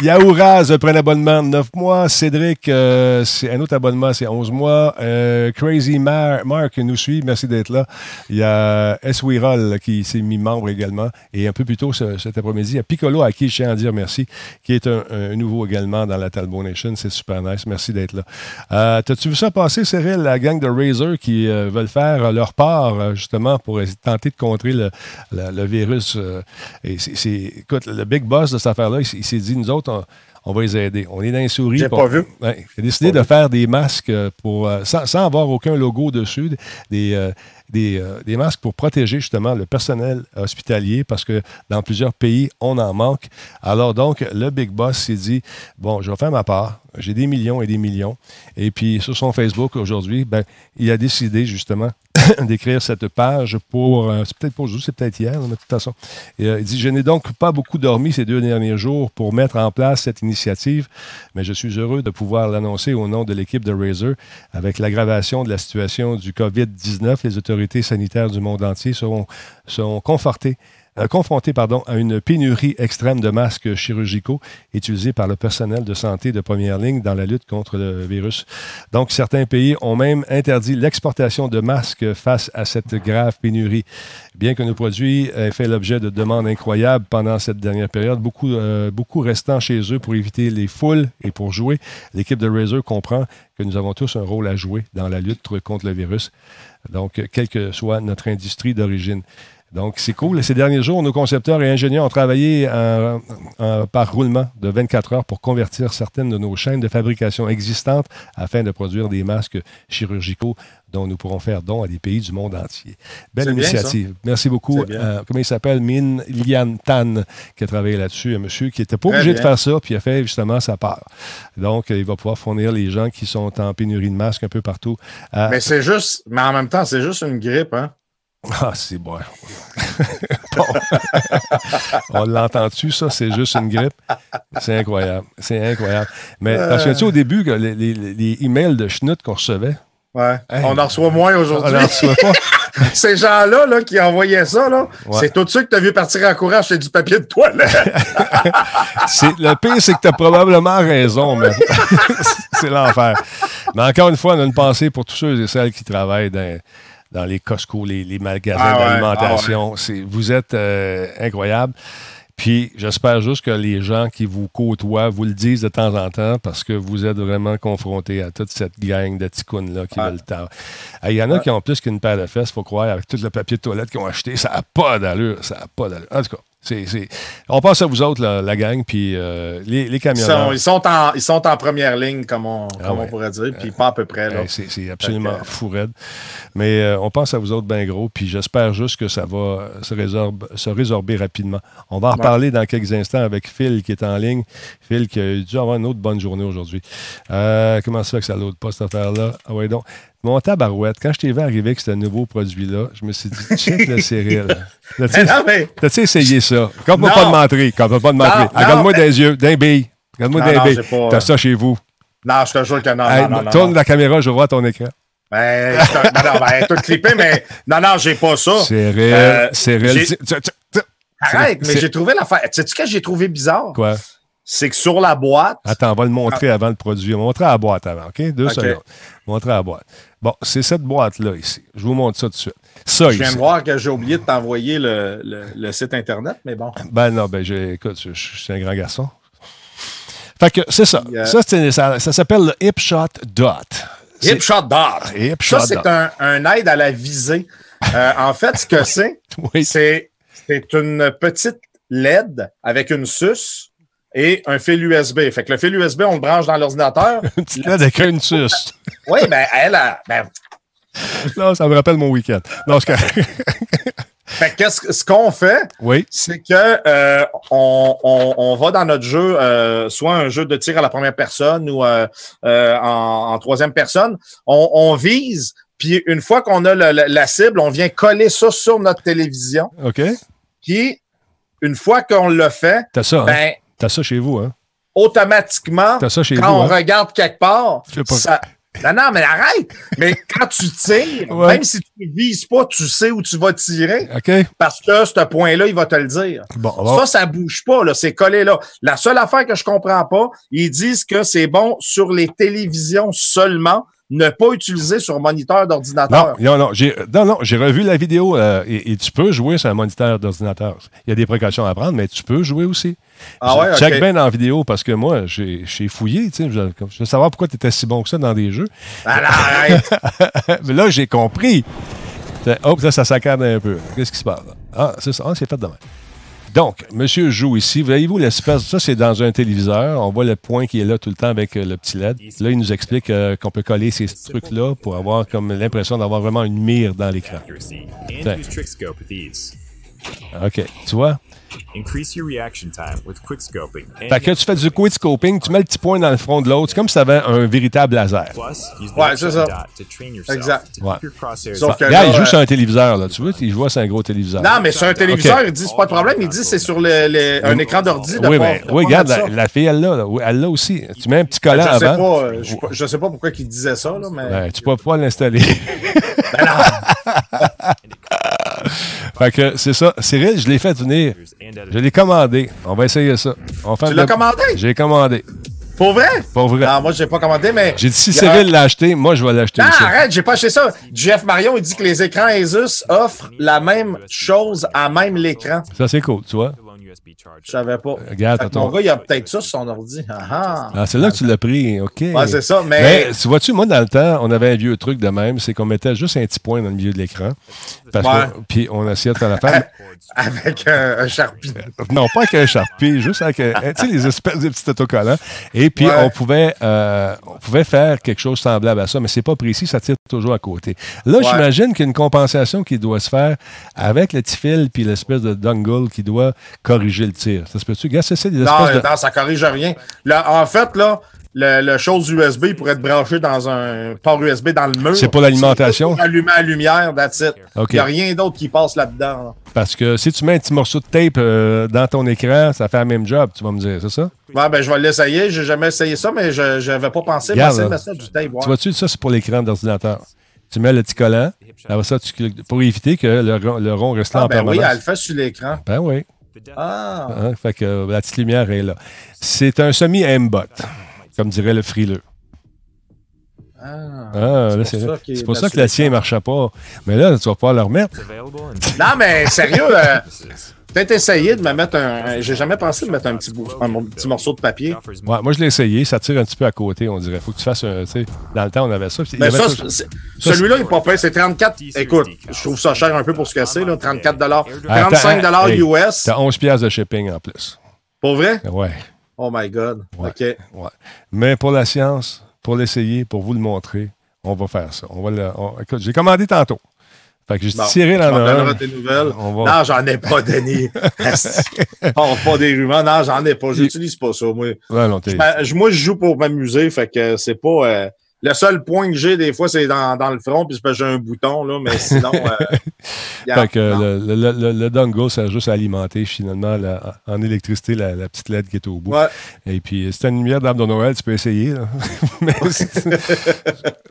Yaouraz prend un abonnement de 9 mois. Cédric, euh, c'est un autre abonnement, c'est 11 mois. Euh, Crazy Mar Mark nous suit. Merci d'être là. Il y a S. Wirol qui s'est mis membre également. Et un peu plus tôt ce, cet après-midi, il y a Piccolo à qui je tiens à dire merci, qui est un, un nouveau également dans la Talbot Nation. C'est super nice. Merci d'être là. Euh, T'as-tu vu ça passer, Cyril, la gang de Razer qui veulent faire leur part, justement, pour tenter de contrer le, virus. et c'est, écoute, le big boss de cette affaire-là, il, s'est dit, nous autres, on, va les aider. On est dans les souris. J'ai pas vu. Ouais, décidé de faire des masques pour, sans, sans, avoir aucun logo dessus, des, euh, des, masques pour protéger justement le personnel hospitalier parce que dans plusieurs pays, on en manque. Alors donc, le Big Boss s'est dit, bon, je vais faire ma part. J'ai des millions et des millions. Et puis sur son Facebook aujourd'hui, ben, il a décidé justement d'écrire cette page pour, euh, c'est peut-être pour aujourd'hui, c'est peut-être hier, mais de toute façon. Euh, il dit, je n'ai donc pas beaucoup dormi ces deux derniers jours pour mettre en place cette initiative, mais je suis heureux de pouvoir l'annoncer au nom de l'équipe de Razer. Avec l'aggravation de la situation du COVID-19, les autorités sanitaires du monde entier seront, seront confortées confrontés pardon, à une pénurie extrême de masques chirurgicaux utilisés par le personnel de santé de première ligne dans la lutte contre le virus. Donc, certains pays ont même interdit l'exportation de masques face à cette grave pénurie. Bien que nos produits aient fait l'objet de demandes incroyables pendant cette dernière période, beaucoup, euh, beaucoup restant chez eux pour éviter les foules et pour jouer, l'équipe de Razer comprend que nous avons tous un rôle à jouer dans la lutte contre le virus. Donc, quelle que soit notre industrie d'origine. Donc, c'est cool. Ces derniers jours, nos concepteurs et ingénieurs ont travaillé par roulement de 24 heures pour convertir certaines de nos chaînes de fabrication existantes afin de produire des masques chirurgicaux dont nous pourrons faire don à des pays du monde entier. Belle initiative. Merci beaucoup. Euh, comment il s'appelle? Min Lian Tan, qui a travaillé là-dessus. Un monsieur qui n'était pas obligé de faire ça, puis a fait justement sa part. Donc, il va pouvoir fournir les gens qui sont en pénurie de masques un peu partout. Mais c'est juste, mais en même temps, c'est juste une grippe, hein? Ah, c'est bon. On l'entend-tu, ça? C'est juste une grippe? C'est incroyable. C'est incroyable. Mais euh... tu au début, que les, les, emails de Schnut qu'on recevait? Ouais. on en reçoit moins aujourd'hui. On en reçoit pas. Ces gens-là là, qui envoyaient ça, là, c'est tout de suite que tu as vu partir en courant acheter du papier de toilette. le pire, c'est que tu as probablement raison, mais c'est l'enfer. Mais encore une fois, on a une pensée pour tous ceux et celles qui travaillent dans dans les Costco, les, magasins ah d'alimentation. Ah vous êtes euh, incroyable. Puis j'espère juste que les gens qui vous côtoient vous le disent de temps en temps parce que vous êtes vraiment confrontés à toute cette gang de ticounes-là qui veulent le Il y en a qui ont plus qu'une paire de fesses, il faut croire, avec tout le papier de toilette qu'ils ont acheté. Ça n'a pas d'allure. Ça n'a pas d'allure. En tout cas, on passe à vous autres, la, gang, puis euh, les, les camionneurs. Ils sont, en, ils sont en première ligne, comme on, ah pourrait dire, puis pas à peu près. c'est absolument fou raide. Mais euh, on pense à vous autres bien gros, puis j'espère juste que ça va se, se résorber rapidement. On va en reparler dans quelques instants avec Phil qui est en ligne. Phil qui a dû avoir une autre bonne journée aujourd'hui. Euh, comment ça fait que ça l'autre pas cette affaire-là? Ah ouais, donc. Mon tabarouette, quand je t'ai vu arriver avec ce nouveau produit-là, je me suis dit, check le Cyril. T'as-tu essayé ça? Compte-moi pas de mentir. Compte-moi pas de mentir. Regarde-moi des yeux, d'un bille. Regarde-moi d'un bille. T'as ça chez vous. Non, je te jure que non. non, non tourne la caméra, je vois ton écran. Ben, non, ben, tout clippé, mais non, non, j'ai pas ça. Cyril, euh, Cyril. Arrête, mais j'ai trouvé l'affaire. Sais-tu ce que j'ai trouvé bizarre? Quoi? c'est que sur la boîte. Attends, on va le montrer avant le produit. Montrer la boîte avant, OK? Deux secondes. Montrer la boîte. Bon, c'est cette boîte-là ici. Je vous montre ça tout de suite. Ça, je viens de voir que j'ai oublié de t'envoyer le, le, site Internet, mais bon. Ben non, ben écoute, je, suis un grand garçon. Fait que c'est ça. Ça, ça, ça s'appelle le Hipshot Dot. Hipshot Dot. Hipshot ça, c'est un, un, aide à la visée. Euh, en fait, ce que c'est, c'est une petite LED avec une suce et un fil USB. Fait que le fil USB, on le branche dans l'ordinateur. Une petite LED avec une suce. oui, ben elle a. Ben... Non, ça me rappelle mon week-end. Non, ce Fait que ce qu'on fait, oui. c'est que euh, on, on, on, va dans notre jeu, euh, soit un jeu de tir à la première personne ou euh, en, en, troisième personne, on, on vise, puis une fois qu'on a la, la, cible, on vient coller ça sur notre télévision. OK. Puis une fois qu'on l'a fait, ça, hein? T'as ça chez vous, hein? Automatiquement, ça chez quand vous, on hein? regarde quelque part, ça... Non, non, mais arrête! mais quand tu tires, même si tu ne vises pas, tu sais où tu vas tirer. OK. Parce que ce point-là, il va te le dire. Bon, ça, ça bouge pas, là. C'est collé là. La seule affaire que je comprends pas, ils disent que c'est bon sur les télévisions seulement ne pas utiliser sur moniteur d'ordinateur. non, non, j'ai, non, non, j'ai revu la vidéo euh, et, et tu peux jouer sur un moniteur d'ordinateur. Il y a des précautions à prendre, mais tu peux jouer aussi. Ah ouais, Check ok. bien dans la vidéo parce que moi, j'ai, fouillé. Je, je veux savoir pourquoi tu étais si bon que ça dans des jeux. Arrête. mais là, j'ai compris. Là, ça saccade un peu. Qu'est-ce qui se passe? Ah, c'est ça. Ah, c'est fait demain. Donc, monsieur joue ici. Voyez-vous l'espèce. Ça, c'est dans un téléviseur. On voit le point qui est là tout le temps avec euh, le petit LED. Là, il nous explique euh, qu'on peut coller ces trucs-là pour avoir comme l'impression d'avoir vraiment une mire dans l'écran. OK. Tu vois? Increase your reaction time with quickscoping. and Fait que tu fais du quick scoping, tu mets le petit point dans le front de l'autre. C'est comme si tu avais un véritable laser. Ouais, c'est ça. Exact. Ouais. Sauf que- là, il joue euh, sur un téléviseur. Là. Tu vois, il joue sur un gros téléviseur. Non, mais sur un téléviseur, il dit c'est pas de problème. Il dit c'est sur le, le- un écran d'ordi. oui, mais oui, regarde, la, fille, elle l'a. là. Oui, Elle l'a aussi. Tu mets un petit collant Je sais, avant. euh, je, sais pas- je sais pas pourquoi il disait ça, là, mais. Ben, tu peux pas l'installer. Ben non. Fait que c'est ça. Cyril, je l'ai fait venir. Je l'ai commandé. On va essayer ça. On Tu l'as la- commandé? J'ai commandé. Pour vrai? Pour vrai. Non, moi, j'ai pas commandé, mais. J'ai dit, si a- Cyril l'a acheté, moi, je vais l'acheter Non, aussi. arrête, j'ai pas acheté ça. Jeff Marion, il dit que les écrans Asus offrent la même chose à même l'écran. Ça, c'est cool, tu vois. USB charger. Je savais pas. Regarde, Fait que mon ton- gars, il a peut-être ça sur son ordi. Ah, ah. Ah, c'est là que tu l'as pris, OK. Ouais, c'est ça, mais- Mais tu vois-tu, moi, dans le temps, on avait un vieux truc de même, c'est qu'on mettait juste un petit point dans le milieu de l'écran. Parce Ouais. que, puis on essayait de faire la femme. Avec euh, un Sharpie. non, pas avec un Sharpie, juste avec, un- tu sais, les espèces de petits autocollants. Et puis, Ouais. on, pouvait, euh, on pouvait faire quelque chose semblable à ça, mais c'est pas précis, ça tire toujours à côté. Là, Ouais. j'imagine qu'il y a une compensation qui doit se faire avec le petit fil puis l'espèce de dongle qui doit corriger le tir. Ça se peut-tu? Regarde, c'est ça, des Non, de... non, ça corrige rien. Là, en fait, là, le, le chose USB pourrait être branché dans un port USB dans le mur. C'est pour l'alimentation? Pour allumer la lumière, that's it. Il n'y a rien d'autre qui passe là-dedans. là. Parce que si tu mets un petit morceau de tape euh, dans ton écran, ça fait le même job, tu vas me dire, c'est ça? Ouais, ben, je vais l'essayer. J'ai jamais essayé ça, mais je n'avais pas pensé. Regarde, ça du tape. ouais. Tu vois-tu, ça, c'est pour l'écran d'ordinateur. Tu mets le petit collant, ça, tu pour éviter que le, rond- le rond reste là Ah, en ben oui, permanence. elle le fait sur l'écran. Ben oui. Ah, Hein, fait que euh, la petite lumière est là. C'est un semi-aimbot, comme dirait le frileux. ah. Ah, là, pour c'est ça c'est pour ça que là le sur tien ne marchait pas. Mais là, tu vas pouvoir le remettre. Non, mais sérieux, euh, peut-être essayer de me mettre un. J'ai jamais pensé de mettre un petit, bout- un petit morceau de papier. Ouais, moi, je l'ai essayé. Ça tire un petit peu à côté, on dirait. faut que tu fasses un. tu sais, Dans le temps, on avait ça. Mais avait ça, celui-là, il est pas payé. C'est 34. Écoute, je trouve ça cher un peu pour ce que c'est, là. 34 35 Attends, hey, US. T'as 11 piastres de shipping en plus. Pour vrai? Ouais. Oh my God. Ouais. OK. Ouais. Mais pour la science, pour l'essayer, pour vous le montrer, on va faire ça. On va le, on- écoute, j'ai commandé tantôt. Fait que j'ai tiré dans le. tes nouvelles. On va- Non, j'en ai pas, Denis. oh, pas des rumeurs. Non, j'en ai pas. J'utilise pas ça, moi. Ouais, non, je- moi, je joue pour m'amuser, fait que c'est pas. euh, le seul point que j'ai, des fois, c'est dans, dans le front, puis c'est parce que j'ai un bouton, là, mais sinon. euh, Fait que le, le, le, le dongle, ça a juste à alimenter finalement la- en électricité la, la petite LED qui est au bout. Ouais. Et puis, si t'as une lumière d'arbre de Noël, tu peux essayer. là. mais,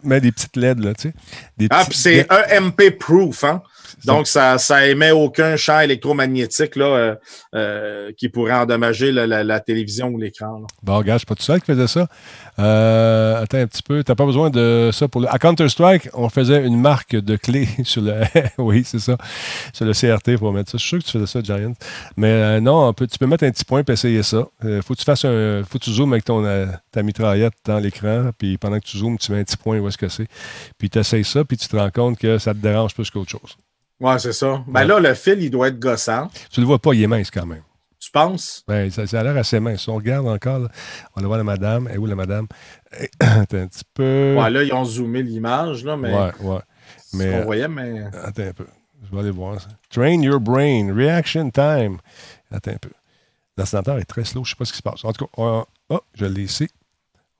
mais des petites LED, là, tu sais. Des Ah, puis c'est EMP proof, hein? Donc, ça, ça émet aucun champ électromagnétique là, euh, euh, qui pourrait endommager la, la- la télévision ou l'écran. Bon, regarde, je suis pas tout seul qui faisait ça. Euh, attends un petit peu. T'as pas besoin de ça pour le. À Counter-Strike, on faisait une marque de clé sur le. oui, c'est ça. Sur le CRT pour mettre ça. Je suis sûr que tu faisais ça, Giant. Mais non, on peut- tu peux mettre un petit point et essayer ça. Faut que tu fasses un. Faut que tu zoomes avec ton, ta mitraillette dans l'écran. Puis pendant que tu zoomes, tu mets un petit point où est-ce que c'est. Puis tu essayes ça, puis tu te rends compte que ça te dérange plus qu'autre chose. Ouais, c'est ça. Ben Ouais. là, le fil, il doit être gossant. Tu le vois pas, il est mince quand même. Tu penses? Ben, ça, ça a l'air assez mince. Si on regarde encore, là, on va voir la madame. Et où la madame? Eh, Attends un petit peu. Ouais, là, ils ont zoomé l'image, là, mais Ouais, ouais. ce Mais, qu'on euh, voyait, mais. Attends un peu. Je vais aller voir ça. Train your brain. Reaction time. Attends un peu. L'ordinateur est très slow. Je ne sais pas ce qui se passe. En tout cas, on- oh, je l'ai ici.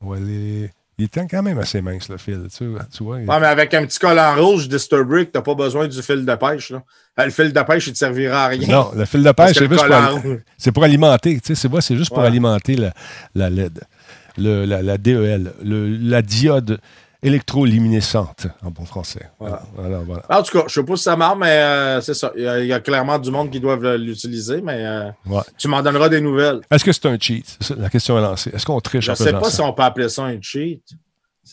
On va aller. Il est quand même assez mince, le fil. Tu, vois- tu vois. il- Ouais, mais avec un petit collant rouge Disturbrick, t'as pas besoin du fil de pêche. Là. Euh, Le fil de pêche, il te servira à rien. Non, le fil de pêche, c'est juste pour, collant c'est pour alimenter. Tu sais, c'est juste pour alimenter la, la LED. Le, la, la DEL. le- la diode électroluminescente, en bon français. Voilà. Voilà, voilà. En tout cas, je sais pas si ça marche, mais euh, c'est ça. Il y, a, il y a clairement du monde qui le- l'utiliser, mais euh, Ouais. tu m'en donneras des nouvelles. Est-ce que c'est un cheat? La question est lancée. Est-ce qu'on triche Je en sais pas si on peut appeler ça un cheat.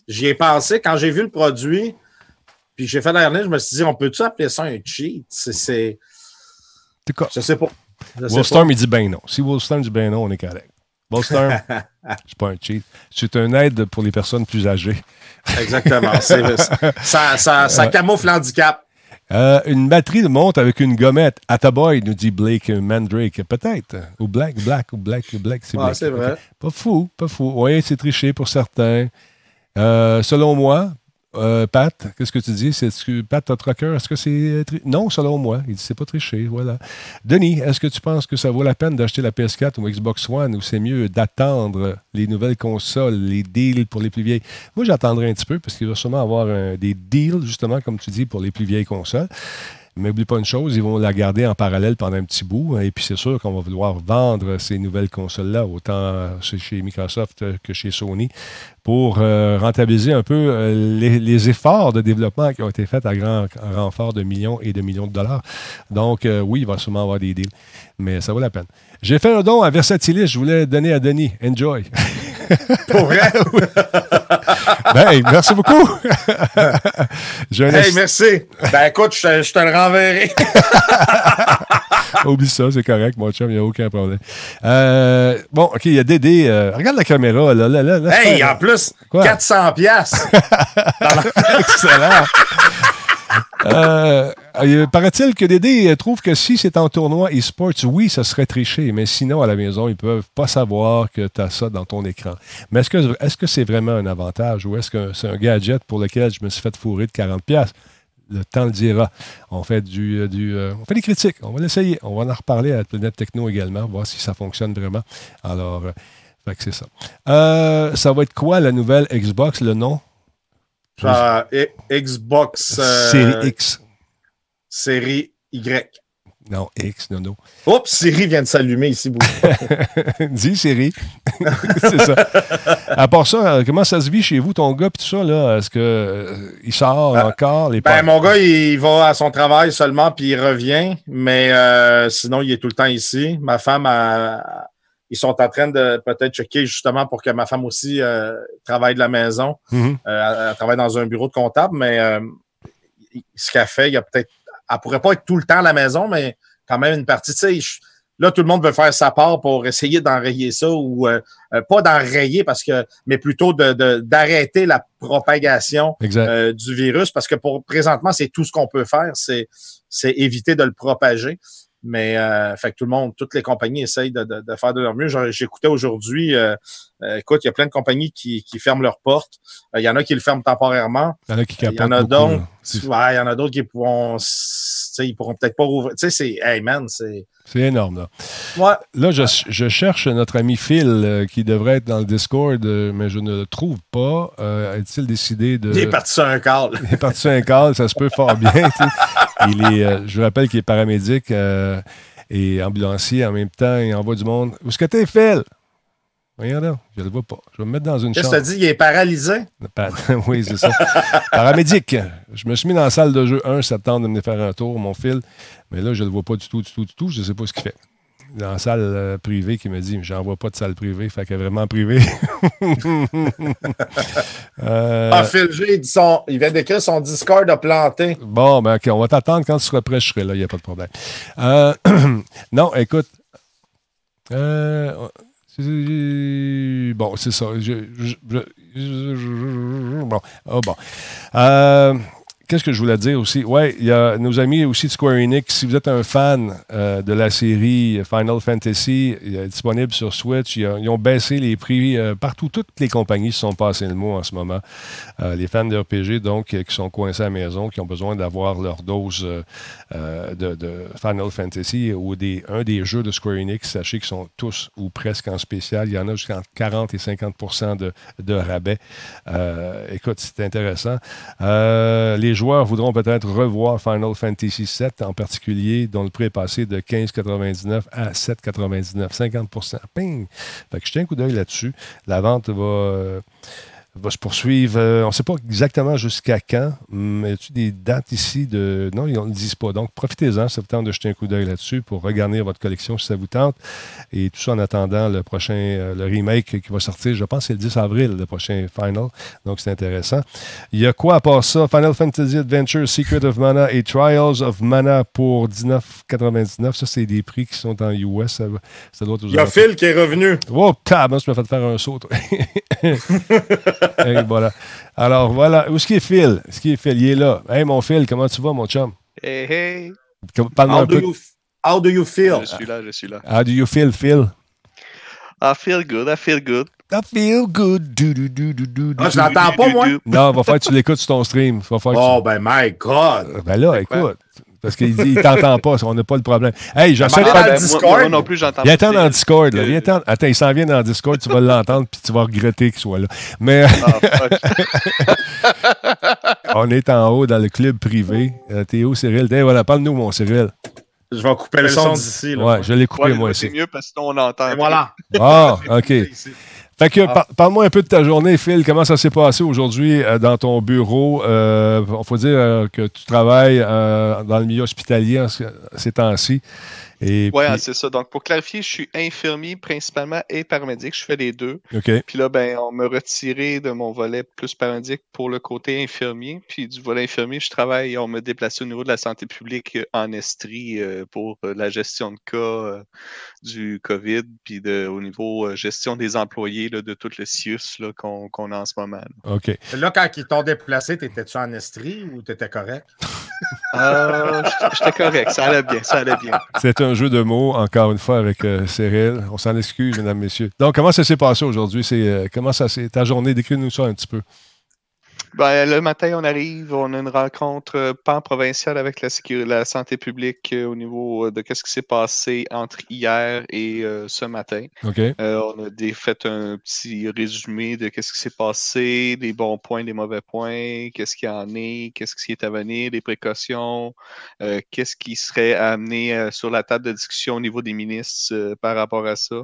j'y ai pensé quand j'ai vu le produit, puis j'ai fait la dernière, je me suis dit, on peut-tu appeler ça un cheat? C'est- C'est. En tout cas, Je sais pas. Wolfstorm, il dit ben non. Si Wolfstorm dit ben non, on est correct. Wolfstorm, c'est pas un cheat. C'est une aide pour les personnes plus âgées. Exactement. C'est- ça, ça, ça camoufle l'handicap. Euh, une batterie de montre avec une gommette. Attaboy, nous dit Blake Mandrake. Peut-être. Ou Black, Black, ou Black, ou Black. C'est Black. c'est vrai. Pas fou, pas fou. Oui, c'est triché pour certains. Euh, selon moi, euh, Pat, qu'est-ce que tu dis? Pat, ton trucker, est-ce que c'est. Non, selon moi. Il dit c'est pas triché. Voilà. Denis, est-ce que tu penses que ça vaut la peine d'acheter la PS4 ou Xbox One ou c'est mieux d'attendre les nouvelles consoles, les deals pour les plus vieilles? Moi, j'attendrai un petit peu parce qu'il va sûrement avoir un- des deals, justement, comme tu dis, pour les plus vieilles consoles. Mais n'oublie pas une chose, ils vont la garder en parallèle pendant un petit bout. Et puis c'est sûr qu'on va vouloir vendre ces nouvelles consoles-là, autant chez- chez Microsoft euh, que chez Sony, pour euh, rentabiliser un peu euh, les, les efforts de développement qui ont été faits à grand renfort de millions et de millions de dollars. Donc euh, oui, il va sûrement avoir des deals. Mais ça vaut la peine. J'ai fait un don à Versatilis, je voulais donner à Denis. Enjoy. Pour vrai? ben, merci beaucoup. Un hey, merci. Ben écoute, je te, je te le renverrai. Oublie ça, c'est correct, mon chum, il n'y a aucun problème. Euh, bon, OK, il y a Dédé. euh, regarde la caméra, là. là, là, là hey, en plus, Quoi? 400 piastres. Excellent. Euh, euh, Paraît-il que Dédé trouve que si c'est en tournoi e-sports, oui, ça serait triché, mais sinon, à la maison, ils peuvent pas savoir que tu as ça dans ton écran. Mais est-ce que c'est vraiment un avantage ou est-ce que c'est un gadget pour lequel je me suis fait fourrer de 40$? piastres? Le temps le dira. On fait du, euh, on fait des critiques. On va l'essayer. On va en reparler à la Planète Techno également, voir si ça fonctionne vraiment. Alors, c'est ça. Ça va être quoi la nouvelle Xbox, le nom? Et- Xbox euh, Série X. série Y. Non, X, non, non. Oups, Siri vient de s'allumer ici. Dis, série. c'est ça. À part ça, euh, comment ça se vit chez vous, ton gars, puis tout ça, là? Est-ce que euh, sort Ah, encore les Ben, mon gars, il va à son travail seulement, puis il revient. Mais euh, sinon, il est tout le temps ici. Ma femme, elle- ils sont en train de peut-être checker justement pour que ma femme aussi euh, travaille de la maison. Mhm. Euh, elle, travaille dans un bureau de comptable, mais euh, ce qu'elle fait, il y a peut-être. Elle pourrait pas être tout le temps à la maison, mais quand même une partie. Tu sais, là, tout le monde veut faire sa part pour essayer d'enrayer ça ou euh, pas d'enrayer parce que, mais plutôt de- de- d'arrêter la propagation euh, du virus parce que pour présentement, c'est tout ce qu'on peut faire, c'est éviter de le propager. Mais euh, fait que tout le monde, toutes les compagnies essayent de, de- de faire de leur mieux. J'écoutais aujourd'hui, euh, euh, écoute, il y a plein de compagnies qui, qui ferment leurs portes. Euh, Il y en a qui le ferment temporairement. Il y en a qui Il y en a d'autres. Ouais, il y en a d'autres qui pourront, ils pourront peut-être pas rouvrir. Tu sais, c'est, hey man, c'est. c'est énorme, là. Ouais. Là, je, je cherche notre ami Phil euh, qui devrait être dans le Discord, euh, mais je ne le trouve pas. Euh, A-t-il décidé de. Il est parti sur un call. Il est parti sur un call, ça se peut fort bien. tu sais. Il est, euh, je vous rappelle qu'il est paramédic et ambulancier en même temps. Il envoie du monde. Où est-ce que t'es, Phil? Voyons donc, je ne le vois pas. Je vais me mettre dans une Qu'est-ce que chambre. tu as dit? Il est paralysé? Oui, c'est ça. Paramédic. Je me suis mis dans la salle de jeu 1 septembre de venir faire un tour, mon fil. Mais là, je ne le vois pas du tout, du tout, du tout. Je ne sais pas ce qu'il fait. Dans la salle euh, privée qui me dit J'en vois pas de salle privée. Fait qu'elle est vraiment privée. Euh, Ah, Phil G, il, son, il vient d'écrire son Discord a planté. Bon, ben, OK, on va t'attendre quand tu seras prêt, je serai là, il n'y a pas de problème. Euh, non, écoute. euh, bon, c'est ça. Bon, ah, bon. Euh, Qu'est-ce que je voulais dire aussi? Oui, il y a nos amis aussi de Square Enix. Si vous êtes un fan euh, de la série Final Fantasy, il est disponible sur Switch. Ils ont, baissé les prix euh, partout. Toutes les compagnies se sont passées le mot en ce moment. Euh, les fans de RPG, donc, qui sont coincés à la maison, qui ont besoin d'avoir leur dose de, Final Fantasy ou des, un des jeux de Square Enix, sachez qu'ils sont tous ou presque en spécial. Il y en a jusqu'à 40 et 50 de, de rabais. Écoute, c'est intéressant. Euh, les joueurs voudront peut-être revoir Final Fantasy VII en particulier, dont le prix est passé de 15,99 à 7,99, 50% Ping! Fait que je tiens un coup d'œil là-dessus. La vente va. Va se poursuivre. euh, on ne sait pas exactement jusqu'à quand, mais y a-tu des dates ici de. Non, ils ne le disent pas. Donc, profitez-en, ça vous tente de jeter un coup d'œil là-dessus pour regarder votre collection si ça vous tente. Et tout ça en attendant le prochain, euh, le remake qui va sortir, je pense que c'est le 10 avril, le prochain Final. Donc, c'est intéressant. Il y a quoi à part ça? Final Fantasy Adventure, Secret of Mana et Trials of Mana pour 19,99. Ça, c'est des prix qui sont en US. Ça, ça doit Il y a Phil qui est revenu. Oh, tab, tu m'as fait faire un saut. Et voilà. Alors, voilà. Où est-ce qu'il est Phil? Est-ce qu'il est Phil? Il est là. Hey, mon Phil, comment tu vas, mon chum? Hey, hey! Parle-moi How un do, peu. you, how do you feel? Je suis là, je suis là. How do you feel, Phil? I feel good, I feel good. I feel good. Du, du, du, du, du, Ah, je l'entends pas, moi. Non, va faire que tu l'écoutes sur ton stream. Va que Oh, tu- ben, my God. Ben là, écoute. Parce qu'il dit, il t'entend pas, on n'a pas le problème. Hey, j'essaie de moi- Discord. Moi, non plus, j'entends pas. dans le Discord. Là. Euh, Attends, il s'en vient dans le Discord, tu vas l'entendre, puis tu vas regretter qu'il soit là. Mais Ah, on est en haut dans le club privé. Euh, T'es où, Cyril? Hey, voilà, parle-nous, mon Cyril. Je vais couper le son d'ici. Ouais, je l'ai coupé, Ouais, moi c'est aussi. mieux parce que sinon on entend. Et voilà. Ah, OK. Fait que, par- parle-moi un peu de ta journée, Phil. Comment ça s'est passé aujourd'hui euh, dans ton bureau? Euh, Il faut dire euh, que tu travailles euh, dans le milieu hospitalier en ces temps-ci. Et Ouais, puis- c'est ça. Donc, pour clarifier, je suis infirmier principalement et paramédic. Je fais les deux. OK. Puis là, ben, on m'a retiré de mon volet plus paramédic pour le côté infirmier. Puis du volet infirmier, je travaille, on m'a déplacé au niveau de la santé publique euh, en Estrie euh, pour euh, la gestion de cas euh, du COVID, puis de, au niveau euh, gestion des employés là, de tout le CIUS là, qu'on qu'on a en ce moment. là. OK. Là, quand ils t'ont déplacé, t'étais-tu en Estrie ou t'étais correct? Euh, j'étais- correct, ça allait bien, ça allait bien. C'est un jeu de mots, encore une fois, avec euh, Cyril. On s'en excuse, mesdames, messieurs. Donc, comment ça s'est passé aujourd'hui? Euh, comment ça s'est... Ta journée, décris-nous ça un petit peu. Ben, le matin, on arrive, on a une rencontre euh, pan-provinciale avec la, sécu- la santé publique euh, au niveau euh, de qu'est-ce qui s'est passé entre hier et euh, ce matin. OK? Euh, on a des, fait un petit résumé de qu'est-ce qui s'est passé, des bons points, des mauvais points, qu'est-ce qu'il y en est, qu'est-ce qui est à venir, des précautions, qu'est-ce qui serait amené sur la table de discussion au niveau des ministres par rapport à ça.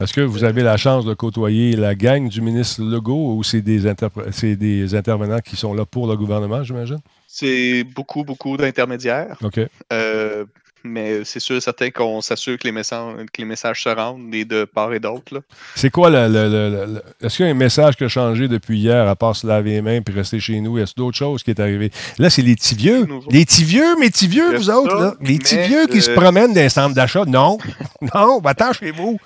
Est-ce que vous avez la chance de côtoyer la gang du ministre Legault ou c'est des, intervenants qui sont là pour le gouvernement, j'imagine? C'est beaucoup, beaucoup d'intermédiaires. OK. Euh, mais c'est sûr et certain qu'on s'assure que les, messages, que les messages se rendent des de part et d'autre. C'est quoi le. le- le- Est-ce qu'il y a un message qui a changé depuis hier, à part se laver les mains puis rester chez nous? Est-ce d'autres choses qui est arrivé? Là, c'est les petits vieux. Les petits vieux, mes petits vieux, vous ça, autres, là. Les petits vieux qui se euh, promènent dans les centres d'achat. Non. Non, va-t'en chez vous.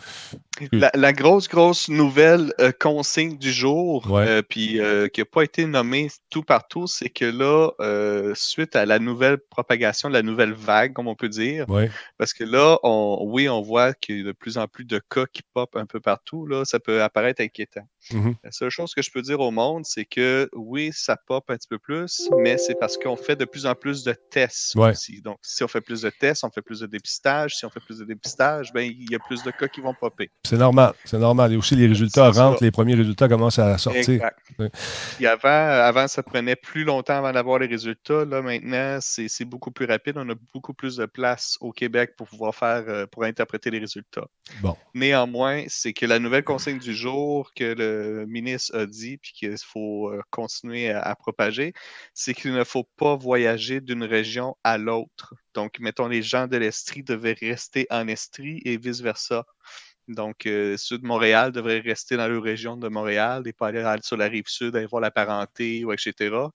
La, la grosse, grosse nouvelle euh, consigne du jour, Ouais. euh, puis euh, qui n'a pas été nommée tout partout, c'est que là, euh, suite à la nouvelle propagation, de la nouvelle vague, comme on peut dire, Oui. parce que là, on, oui, on voit qu'il y a de plus en plus de cas qui pop un peu partout, là, ça peut apparaître inquiétant. Mhm. La seule chose que je peux dire au monde, c'est que oui, ça pop un petit peu plus, mais c'est parce qu'on fait de plus en plus de tests Ouais. aussi. Donc, si on fait plus de tests, on fait plus de dépistage. Si on fait plus de dépistage, ben, il y a plus de cas qui vont popper. C'est normal. C'est normal. Et aussi, les résultats ça. rentrent, les premiers résultats commencent à sortir. Exact. Avant, avant, ça prenait plus longtemps avant d'avoir les résultats. Là, maintenant, c'est beaucoup plus rapide. On a beaucoup plus de place au Québec pour pouvoir faire, euh, pour interpréter les résultats. Bon. Néanmoins, c'est que la nouvelle consigne du jour que le ministre a dit, puis qu'il faut euh, continuer à, à propager, c'est qu'il ne faut pas voyager d'une région à l'autre. Donc, mettons, les gens de l'Estrie devaient rester en Estrie et vice-versa. Donc, euh, ceux de Montréal devraient rester dans leur région de Montréal et pas aller sur la rive sud, aller voir la parenté, etc.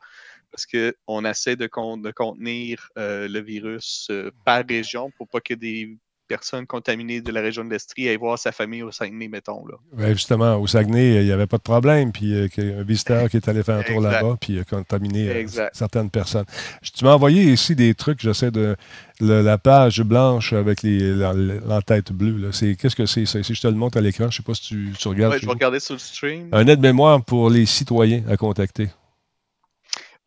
Parce qu'on essaie de contenir euh, le virus euh, par région pour pas que des personnes contaminées de la région de l'Estrie aillent voir sa famille au Saguenay, mettons. Là. Ouais, justement, au Saguenay, il n'y avait pas de problème. Puis euh, un visiteur qui est allé faire un tour là-bas, puis a contaminé euh, certaines personnes. Tu m'as envoyé ici des trucs, j'essaie de. le- la page blanche avec l'entête bleue. qu'est-ce que c'est ça? Si je te le montre à l'écran, je ne sais pas si tu, tu regardes. Ouais, je vais regarder sur le stream. Un aide-mémoire pour les citoyens à contacter.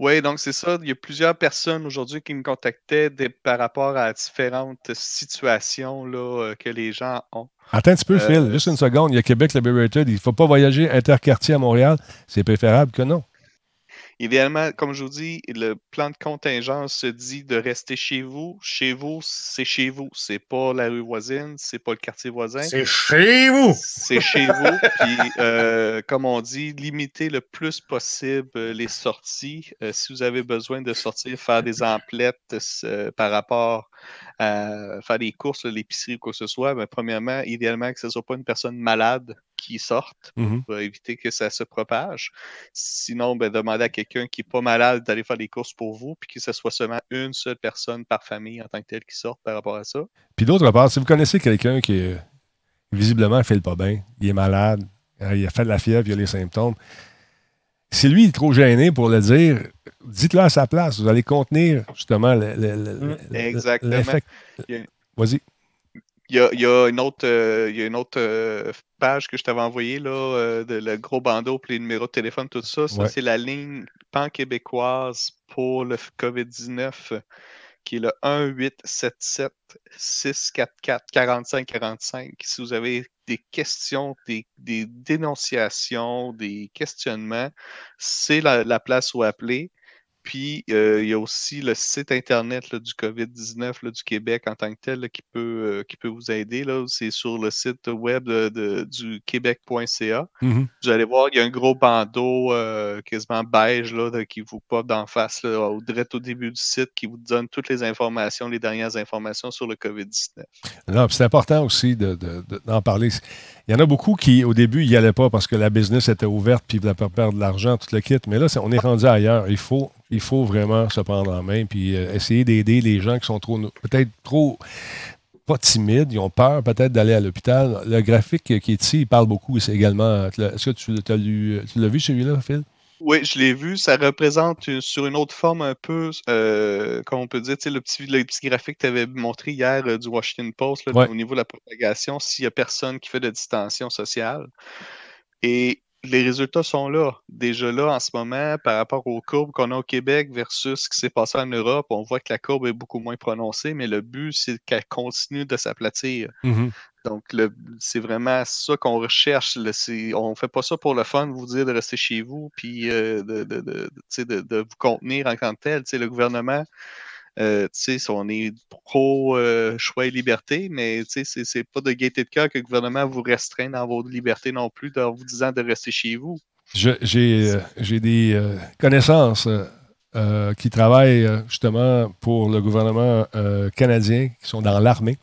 Oui, donc c'est ça. Il y a plusieurs personnes aujourd'hui qui me contactaient des- par rapport à différentes situations là, euh, que les gens ont. Attends un petit peu, Euh, Phil, juste une seconde. Il y a Québec Liberated. Il ne faut pas voyager interquartier à Montréal. C'est préférable que non. Idéalement, comme je vous dis, le plan de contingence se dit de rester chez vous. Chez vous, c'est chez vous. C'est pas la rue voisine, c'est pas le quartier voisin. C'est chez vous! C'est chez vous. Puis, euh, comme on dit, limiter le plus possible les sorties. Euh, si vous avez besoin de sortir, faire des emplettes euh, par rapport à faire des courses, l'épicerie ou quoi que ce soit, ben, premièrement, idéalement que ce ne soit pas une personne malade qui sorte Mhm. pour éviter que ça se propage. Sinon, ben, demandez à quelqu'un qui n'est pas malade d'aller faire les courses pour vous, puis que ce soit seulement une seule personne par famille en tant que telle qui sorte par rapport à ça. Puis d'autre part, si vous connaissez quelqu'un qui visiblement ne fait le pas bien, il est malade, hein, il a fait de la fièvre, il a les symptômes, si lui il est trop gêné pour le dire, dites-le à sa place. Vous allez contenir justement le- le- le- le- Exactement. l'effet. A- Vas-y. Il y a, il y a une autre, euh, il y a une autre euh, page que je t'avais envoyée, là, euh, de le gros bandeau, puis les numéros de téléphone, tout ça. Ça, Ouais. c'est la ligne pan-québécoise pour le COVID-19, qui est le 1-877-644-4545. Si vous avez des questions, des, des dénonciations, des questionnements, c'est la, la place où appeler. Puis, euh, il y a aussi le site Internet là, du COVID-19 là, du Québec en tant que tel là, qui, peut, euh, qui peut vous aider. C'est sur le site web de- de- du québec.ca. Mhm. Vous allez voir, il y a un gros bandeau euh, quasiment beige là, de- qui vous pop d'en face, au, direct au début du site, qui vous donne toutes les informations, les dernières informations sur le COVID-19. Non, c'est important aussi de- de- de- d'en parler. Il y en a beaucoup qui, au début, n'y allaient pas parce que la business était ouverte puis ils voulaient pas perdre de l'argent, tout le kit. Mais là, on est rendu ailleurs. Il faut, il faut vraiment se prendre en main puis euh, essayer d'aider les gens qui sont trop, peut-être trop, pas timides, ils ont peur peut-être d'aller à l'hôpital. Le graphique qui est ici, il parle beaucoup. C'est également. l'as- Est-ce que tu l'as tu l'as vu celui-là, Phil? Oui, je l'ai vu. Ça représente une- sur une autre forme un peu, euh, comme on peut dire, tu sais, le petit, le petit graphique que tu avais montré hier euh, du Washington Post là, Ouais. au niveau de la propagation, s'il n'y a personne qui fait de distanciation sociale. Et les résultats sont là. Déjà là, en ce moment, par rapport aux courbes qu'on a au Québec versus ce qui s'est passé en Europe, on voit que la courbe est beaucoup moins prononcée, mais le but, c'est qu'elle continue de s'aplatir. Donc, le- c'est vraiment ça qu'on recherche. on ne fait pas ça pour le fun, vous dire de rester chez vous, puis euh, de, vous contenir en tant que tel. Le gouvernement, euh, tu sais, on est pro euh, choix et liberté, mais tu sais, c'est pas de gaieté de cœur que le gouvernement vous restreint dans vos libertés non plus, en vous disant de rester chez vous. J'ai euh, j'ai des connaissances qui travaillent justement pour le gouvernement canadien, qui sont dans l'armée,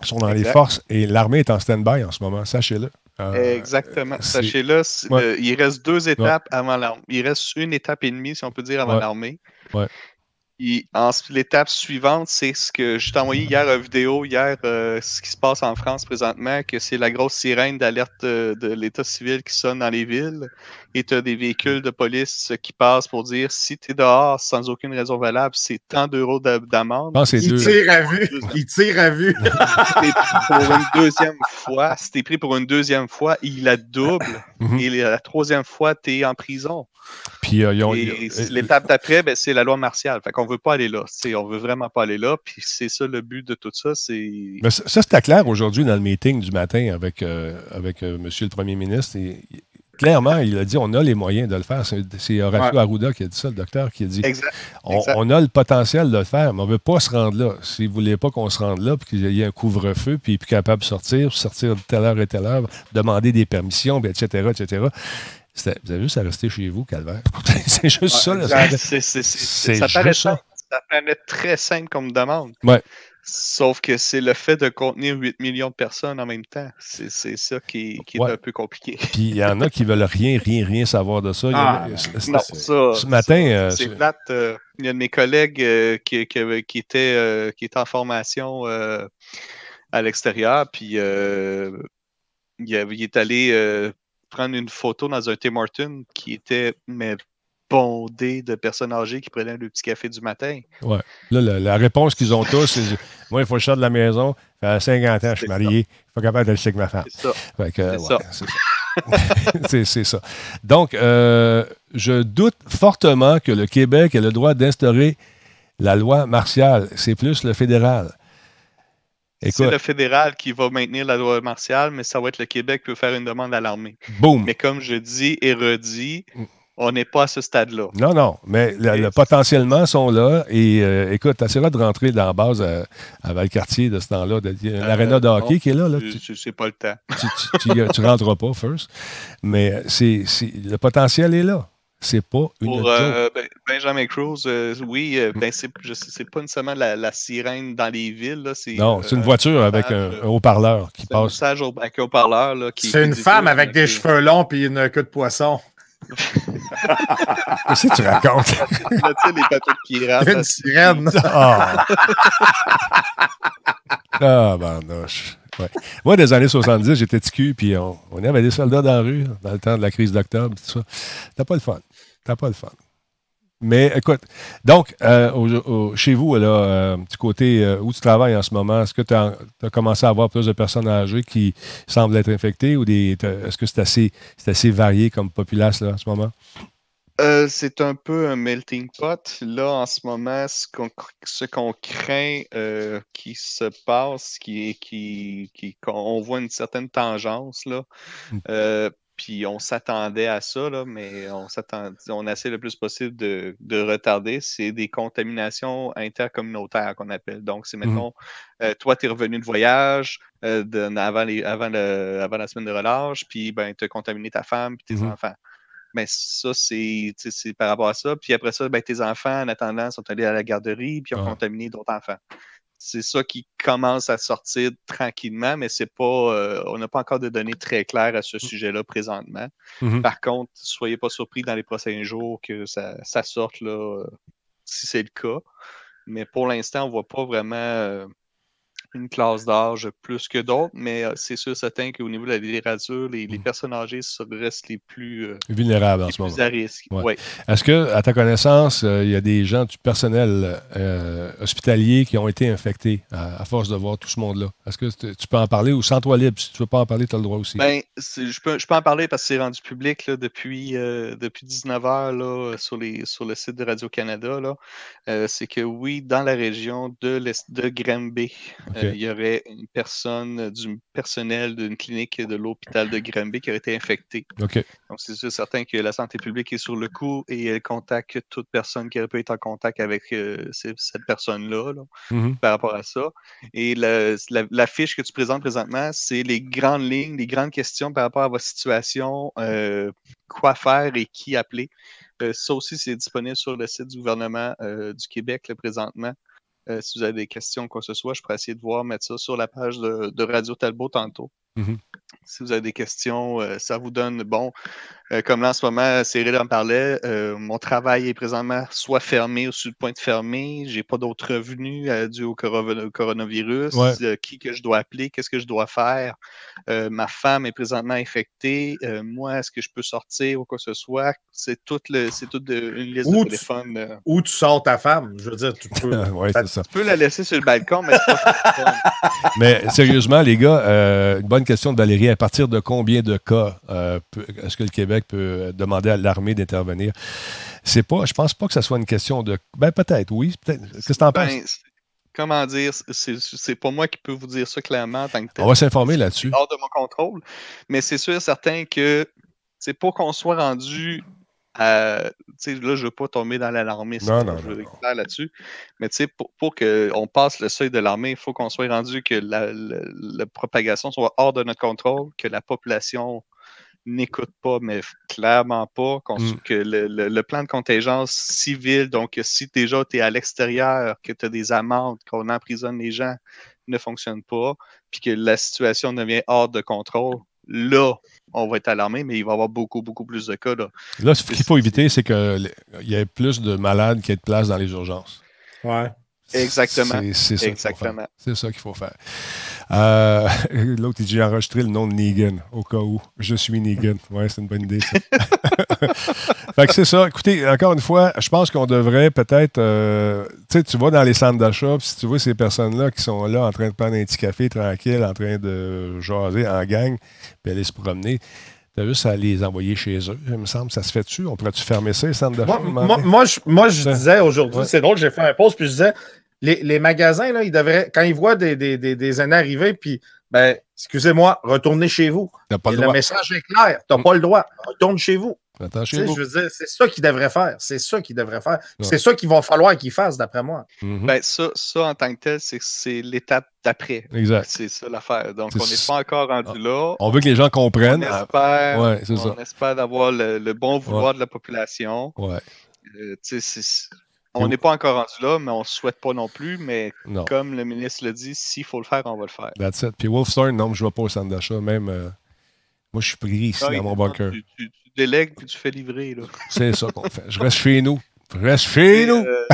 qui sont dans les forces, et l'armée est en stand-by en ce moment, sachez-le. Exactement. Sachez-le, Ouais. il reste deux étapes avant l'armée. Il reste une étape et demie, si on peut dire, avant Ouais. l'armée. Et ensuite, l'étape suivante, c'est ce que je t'ai envoyé hier une vidéo, hier, euh, ce qui se passe en France présentement, que c'est la grosse sirène d'alerte euh, de l'État civil qui sonne dans les villes. Et tu as des véhicules de police qui passent pour dire si tu es dehors sans aucune raison valable, c'est tant d'euros d'amende. pense que c'est Il deux. tire à vue. Il tire à vue. Si t'es pris pour une deuxième fois, si t'es pris pour une deuxième fois, il la double. Mhm. Et la troisième fois, tu es en prison. Puis euh, ils ils ont- l'étape d'après, ben, c'est la loi martiale. Fait qu'on veut pas aller là. C'est- on veut vraiment pas aller là. Puis c'est ça le but de tout ça. C'est. Mais ça, ça, c'était clair aujourd'hui dans le meeting du matin avec, euh, avec euh, M. le Premier ministre. Et, clairement, il a dit on a les moyens de le faire. C'est Horacio Ouais. Arruda qui a dit ça, le docteur, qui a dit Exact. on, exact. on a le potentiel de le faire, mais on ne veut pas se rendre là. Si vous ne voulez pas qu'on se rende là, puis qu'il y ait un couvre-feu, puis plus capable de sortir, sortir de telle heure et telle heure, demander des permissions, puis etc., etc., c'était- vous avez juste à rester chez vous, Calvaire. c'est juste ça. Là, ça juste ça. simple. Ça paraît très simple comme demande. Ouais. Sauf que c'est le fait de contenir 8 millions de personnes en même temps. C'est c'est ça qui, qui est un peu compliqué. Puis il y en a qui veulent rien, rien, rien savoir de ça. Il y en a- Ah, c'est- c'est- Non, c'est- ça. ce matin, ça, euh, c'est plate. euh, il y a un de mes collègues euh, qui, qui, euh, qui en formation euh, à l'extérieur, puis euh, il, est allé euh, prendre une photo dans un Tim Hortons qui était mais bondé de personnes âgées qui prenaient le petit café du matin. Là, la, la réponse qu'ils ont tous, c'est Moi, il faut que je sorte de la maison. Ça fait 50 ans, je suis marié. Je suis pas capable de le avec ma femme. C'est ça. C'est ouais, ça. c'est ça. Donc, euh, je doute fortement que le Québec ait le droit d'instaurer la loi martiale. C'est plus le fédéral. C'est le fédéral qui va maintenir la loi martiale, mais ça va être le Québec qui peut faire une demande à l'armée. boum. Mais comme je dis et redis, Mm. On n'est pas à ce stade-là. Non, non, mais le, le potentiellement sont là. Et euh, écoute, t'essaieras de rentrer dans la base à, à Valcartier de ce temps-là. Il y a une Euh, aréna de hockey non, qui est là. là? C'est- pas le temps. tu, tu, tu- tu rentreras pas, first. Mais c'est, le potentiel est là. C'est pas une Pour euh, Ben- Benjamin Cruz, euh, oui, euh, ben c'est, pas nécessairement la, la sirène dans les villes. Là, non, c'est une voiture avec un, haut-parleur qui c'est un passe. message au, avec un haut-parleur. là, qui- C'est une femme avec des cheveux longs et une queue de poisson. Qu'est-ce que tu racontes? Les bateaux de pirates. Une sirène. Ah! ah, barnouche. Ouais. Moi, des années 70, j'étais TQ, puis on, on avait des soldats dans la rue, dans le temps de la crise d'octobre, tout ça. T'as pas le fun. T'as pas le fun. Mais écoute, donc, euh, au- au- chez vous, là, euh, du côté euh, où tu travailles en ce moment, est-ce que tu as, commencé à avoir plus de personnes âgées qui semblent être infectées ou est-ce que c'est assez, assez varié comme populace là, en ce moment? C'est un peu un melting pot. Là, en ce moment, ce qu'on, craint qui se passe, qui qui, qui, qu'on voit une certaine tangence, là. Puis on s'attendait à ça, là, mais on s'attend, on essaie le plus possible de, de retarder. C'est des contaminations intercommunautaires qu'on appelle. Donc, c'est, mettons, euh, toi, tu es revenu de voyage euh, de- avant, les, avant, le, avant la semaine de relâche, puis ben, tu as contaminé ta femme puis tes Mhm. enfants. Mais ça, c'est par rapport à ça. Puis après ça, ben, tes enfants, en attendant, sont allés à la garderie puis ont contaminé d'autres enfants. C'est ça qui commence à sortir tranquillement, mais c'est pas, euh, on n'a pas encore de données très claires à ce sujet-là présentement. Mhm. Par contre, soyez pas surpris dans les prochains jours que ça, ça sorte là, euh, si c'est le cas. Mais pour l'instant, on voit pas vraiment euh, une classe d'âge plus que d'autres, mais euh, c'est sûr certain qu'au niveau de la littérature, les, les Mm. personnes âgées restent les plus, euh, Vulnérable en les ce moment. plus à risque. Ouais. Ouais. Est-ce que, à ta connaissance, euh, il y a des gens du personnel euh, hospitalier qui ont été infectés à, à force de voir tout ce monde-là? Est-ce que tu peux en parler ou sans toi libre? Si tu ne veux pas en parler, tu as le droit aussi? Ben, je peux, je peux en parler parce que c'est rendu public là, depuis, depuis 19h là, sur, les, sur le site de Radio-Canada. c'est que oui, dans la région de, de Granby, Euh, il y aurait une personne du personnel d'une clinique de l'hôpital de Granby qui aurait été infectée. Donc, c'est sûr certain que la santé publique est sur le coup et elle contacte toute personne qui aurait pu être en contact avec euh, cette personne-là. là Mhm. par rapport à ça. Et la, la fiche que tu présentes présentement, c'est les grandes lignes, les grandes questions par rapport à votre situation, euh, quoi faire et qui appeler. Euh, ça aussi, c'est disponible sur le site du gouvernement du Québec là, présentement. Euh, si vous avez des questions, quoi que ce soit, je pourrais essayer de voir, mettre ça sur la page de, de Radio Talbot tantôt. Mhm. Si vous avez des questions, euh, ça vous donne, bon, euh, comme là en ce moment, Cyril en parlait, euh, mon travail est présentement soit fermé ou sur le point de fermer. J'ai pas d'autres revenus dû au coro- au coronavirus. Ouais. Qui que je dois appeler? Qu'est-ce que je dois faire? Ma femme est présentement infectée. Moi, est-ce que je peux sortir ou quoi que ce soit? C'est toute, le, c'est toute de- une liste Ou de téléphone. Où tu sors ta femme. Je veux dire, tu peux. ça. Tu peux la laisser sur le balcon, mais c'est pas. Mais sérieusement, les gars, une bonne question de Valérie. À partir de combien de cas euh, peut- est-ce que le Québec peut demander à l'armée d'intervenir? C'est pas, je pense pas que ce soit une question de. Ben peut-être, oui. Peut-être. Qu'est-ce que tu en penses? Ben, c'est- comment dire? C'est, pas moi qui peux vous dire ça clairement en tant que tel. On va s'informer là-dessus. hors de mon contrôle. Mais c'est sûr et certain que c'est pour qu'on soit rendu à. sais, Là, je ne veux pas tomber dans l'alarmisme. Non, là, non, je veux être clair là-dessus. Mais pour, pour qu'on passe le seuil de l'armée, il faut qu'on soit rendu que la, la- la propagation soit hors de notre contrôle, que la population n'écoute pas, mais clairement pas, Mm. que le, le- le plan de contingence civil, donc si déjà tu es à l'extérieur, que tu as des amendes, qu'on emprisonne les gens, ne fonctionne pas, puis que la situation devient hors de contrôle, là, on va être alarmé, mais il va y avoir beaucoup, beaucoup plus de cas. Là. Là, ce qu'il faut éviter, c'est qu'il y ait plus de malades qu'il y ait de place dans les urgences. Ouais. Exactement. C'est ça qu'il faut faire. Exactement. C'est ça qu'il faut faire. Euh, L'autre, il dit j'ai enregistré le nom de Negan, au cas où. Je suis Negan. Ouais, c'est une bonne idée, ça. fait que c'est ça. Écoutez, encore une fois, je pense qu'on devrait peut-être. euh, tu sais, tu vas dans les centres d'achat, puis si tu vois ces personnes-là qui sont là en train de prendre un petit café tranquille, en train de jaser en gang, puis aller se promener. T'as juste à les envoyer chez eux, il me semble. Ça se fait dessus. On pourrait-tu fermer ça, les centres d'achat? Moi, je, moi, je Ça. disais aujourd'hui, Ouais. c'est drôle, j'ai fait un post, puis je disais, les, les magasins, là, ils devraient, quand ils voient des, des, des, des aînés arriver, puis ben, excusez-moi, retournez chez vous. T'as pas le message est clair. Tu n'as Mm. pas le droit. Retourne chez vous. Attends, Tu chez sais, vous. je veux dire, c'est ça qu'il devrait faire. C'est ça qu'il devrait faire. Ouais. C'est ça qu'il va falloir qu'il fasse, d'après moi. Mhm. Ben, ça, ça, en tant que tel, c'est c'est l'étape d'après. Exact. C'est ça l'affaire. Donc, on n'est pas encore rendu là. On veut que les gens On comprennent. Ah, espère, Ouais, c'est on ça. espère d'avoir le, le bon vouloir de la population. Ouais. Euh, tu sais, c'est- on n'est pas encore rendu là, mais on ne souhaite pas non plus. Mais Non. comme le ministre l'a dit, s'il faut le faire, on va le faire. That's it. Puis Wolfstone, non, je ne vais pas au centre d'achat. Même, euh, moi, je suis pris ici dans mon bunker. Tu, tu- tu délègues puis tu fais livrer. Là. C'est ça qu'on fait. Je reste chez nous. Je reste chez nous. Euh,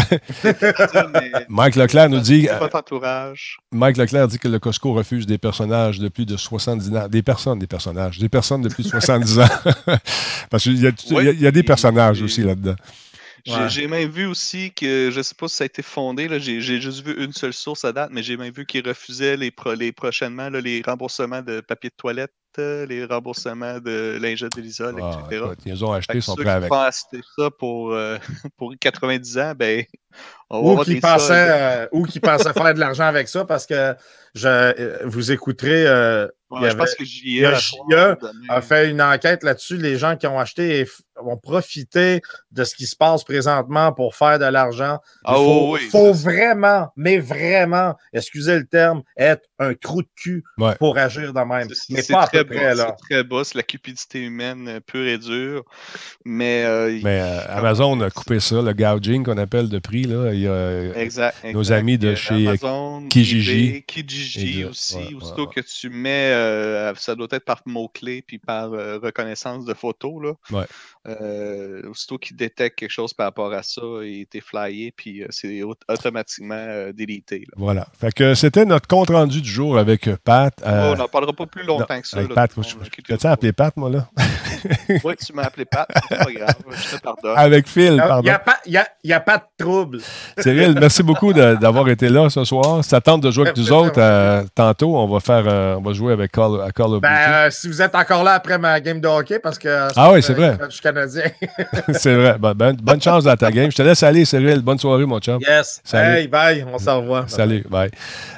mais- Mike Leclerc nous dit, Votre entourage. Mike Leclerc dit que le Costco refuse des personnages de plus de 70 ans. Des personnes, des personnages. Des personnes de plus de 70 ans. Parce qu'il y, y a des personnages aussi là-dedans. J'ai Ouais. j'ai même vu aussi que, je sais pas si ça a été fondé, là, j'ai j'ai juste vu une seule source à date, mais j'ai même vu qu'ils refusaient les, pro- les prochainement là, les remboursements de papier de toilette, les remboursements de lingette de l'isole, Ah, etc. écoute, ils ont acheté, sont prêts avec. acheter ça pour, euh, pour 90 ans, ben, on va Ou qui soldes. euh, ou qui pensait faire de l'argent avec ça parce que je, euh, vous écouterez. euh, Ouais, il y je pense que il JE, a fait une enquête là-dessus. Les gens qui ont acheté et vont profiter de ce qui se passe présentement pour faire de l'argent. Il Ah faut, oui, oui, faut vraiment, mais vraiment, excusez le terme, être un trou de cul Ouais. pour agir de même. C'est- Mais c'est pas à très peu près, bas, là. C'est très bas, c'est la cupidité humaine euh, pure et dure. Mais, euh, Mais euh, Amazon a coupé ça, le gouging qu'on appelle de prix. Là. Il y a- Exact, nos exact. amis de Euh, chez, euh, Amazon, Kijiji. Kijiji aussi. Ouais, aussitôt ouais. que tu mets, euh, ça doit être par mots-clés puis par euh, reconnaissance de photos. Là. Ouais. Euh, aussitôt qu'il détecte quelque chose par rapport à ça, il était flyé puis euh, c'est au- automatiquement euh, délité. là. Voilà. Fait que c'était notre compte rendu du jour avec Pat. euh, Oh, on n'en parlera pas plus longtemps non, que ça. avec là, Pat, je- T'as-tu appelé Pat, moi, là? Oui, tu m'as appelé Pat, c'est pas grave, je te pardonne. avec Phil, Il n'y pardon. a, pas- y a- y a pas de trouble. Cyril, merci beaucoup d'avoir été là ce soir. Si t'attends de jouer avec nous autres, euh, tantôt, on va faire, euh, on va jouer avec Call, à Call of Duty. Ben, euh, si vous êtes encore là après ma game de hockey, parce que. Ah oui, c'est vrai. Je suis canadien. C'est vrai. Ben, ben, bonne chance dans ta game. Je te laisse aller, Cyril. Bonne soirée, mon chum. yes. Salut. Hey, bye. On se revoit. Salut, bye.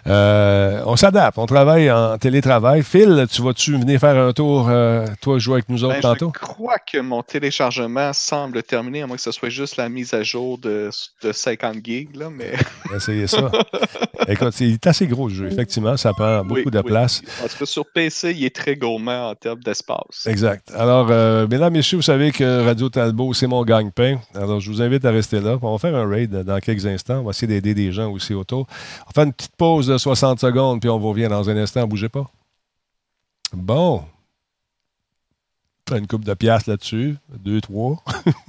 Euh, on s'adapte, on travaille en télétravail. Phil, tu vas-tu venir faire un tour, euh, toi, jouer avec nous autres Ben, tantôt? Je crois que mon téléchargement semble terminé, à moins que ce soit juste la mise à jour de, de 50 gigs, là, mais Essayez ça. Écoute, c'est assez gros le jeu, effectivement. Ça prend beaucoup Oui, de oui. place. En tout cas, sur PC, il est très gourmand en termes d'espace. Exact. Alors, euh, mesdames, messieurs, vous savez que Radio Talbot, c'est mon gagne-pain. Alors, je vous invite à rester là. On va faire un raid dans quelques instants. On va essayer d'aider des gens aussi autour. On va faire une petite pause de 60 secondes, puis on revient dans un instant. Bougez pas. Bon. Une coupe de piastres là-dessus? Deux, trois?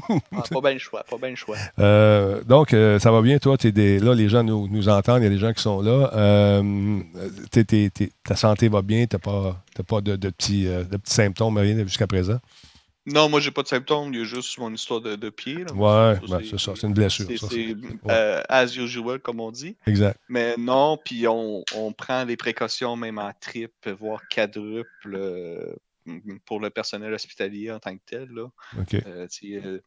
Ah, pas bien le choix, pas bien le choix. Euh, donc, euh, ça va bien, toi? Des, là, les gens nous, nous entendent, il y a des gens qui sont là. Euh, t'es- t'es- t'es- ta santé va bien, t'as pas, t'as pas de, de petits, de petits symptômes, rien jusqu'à présent? Non, moi, j'ai pas de symptômes, il y a juste mon histoire de, de pied. là. Ouais, Ça, ouais, c'est ça, c'est une blessure. C'est ça, c'est, c'est- as usual, comme on dit. Exact. Mais non, puis on, on prend les précautions même en triple, voire quadruple pour le personnel hospitalier en tant que tel. Là. Euh, euh,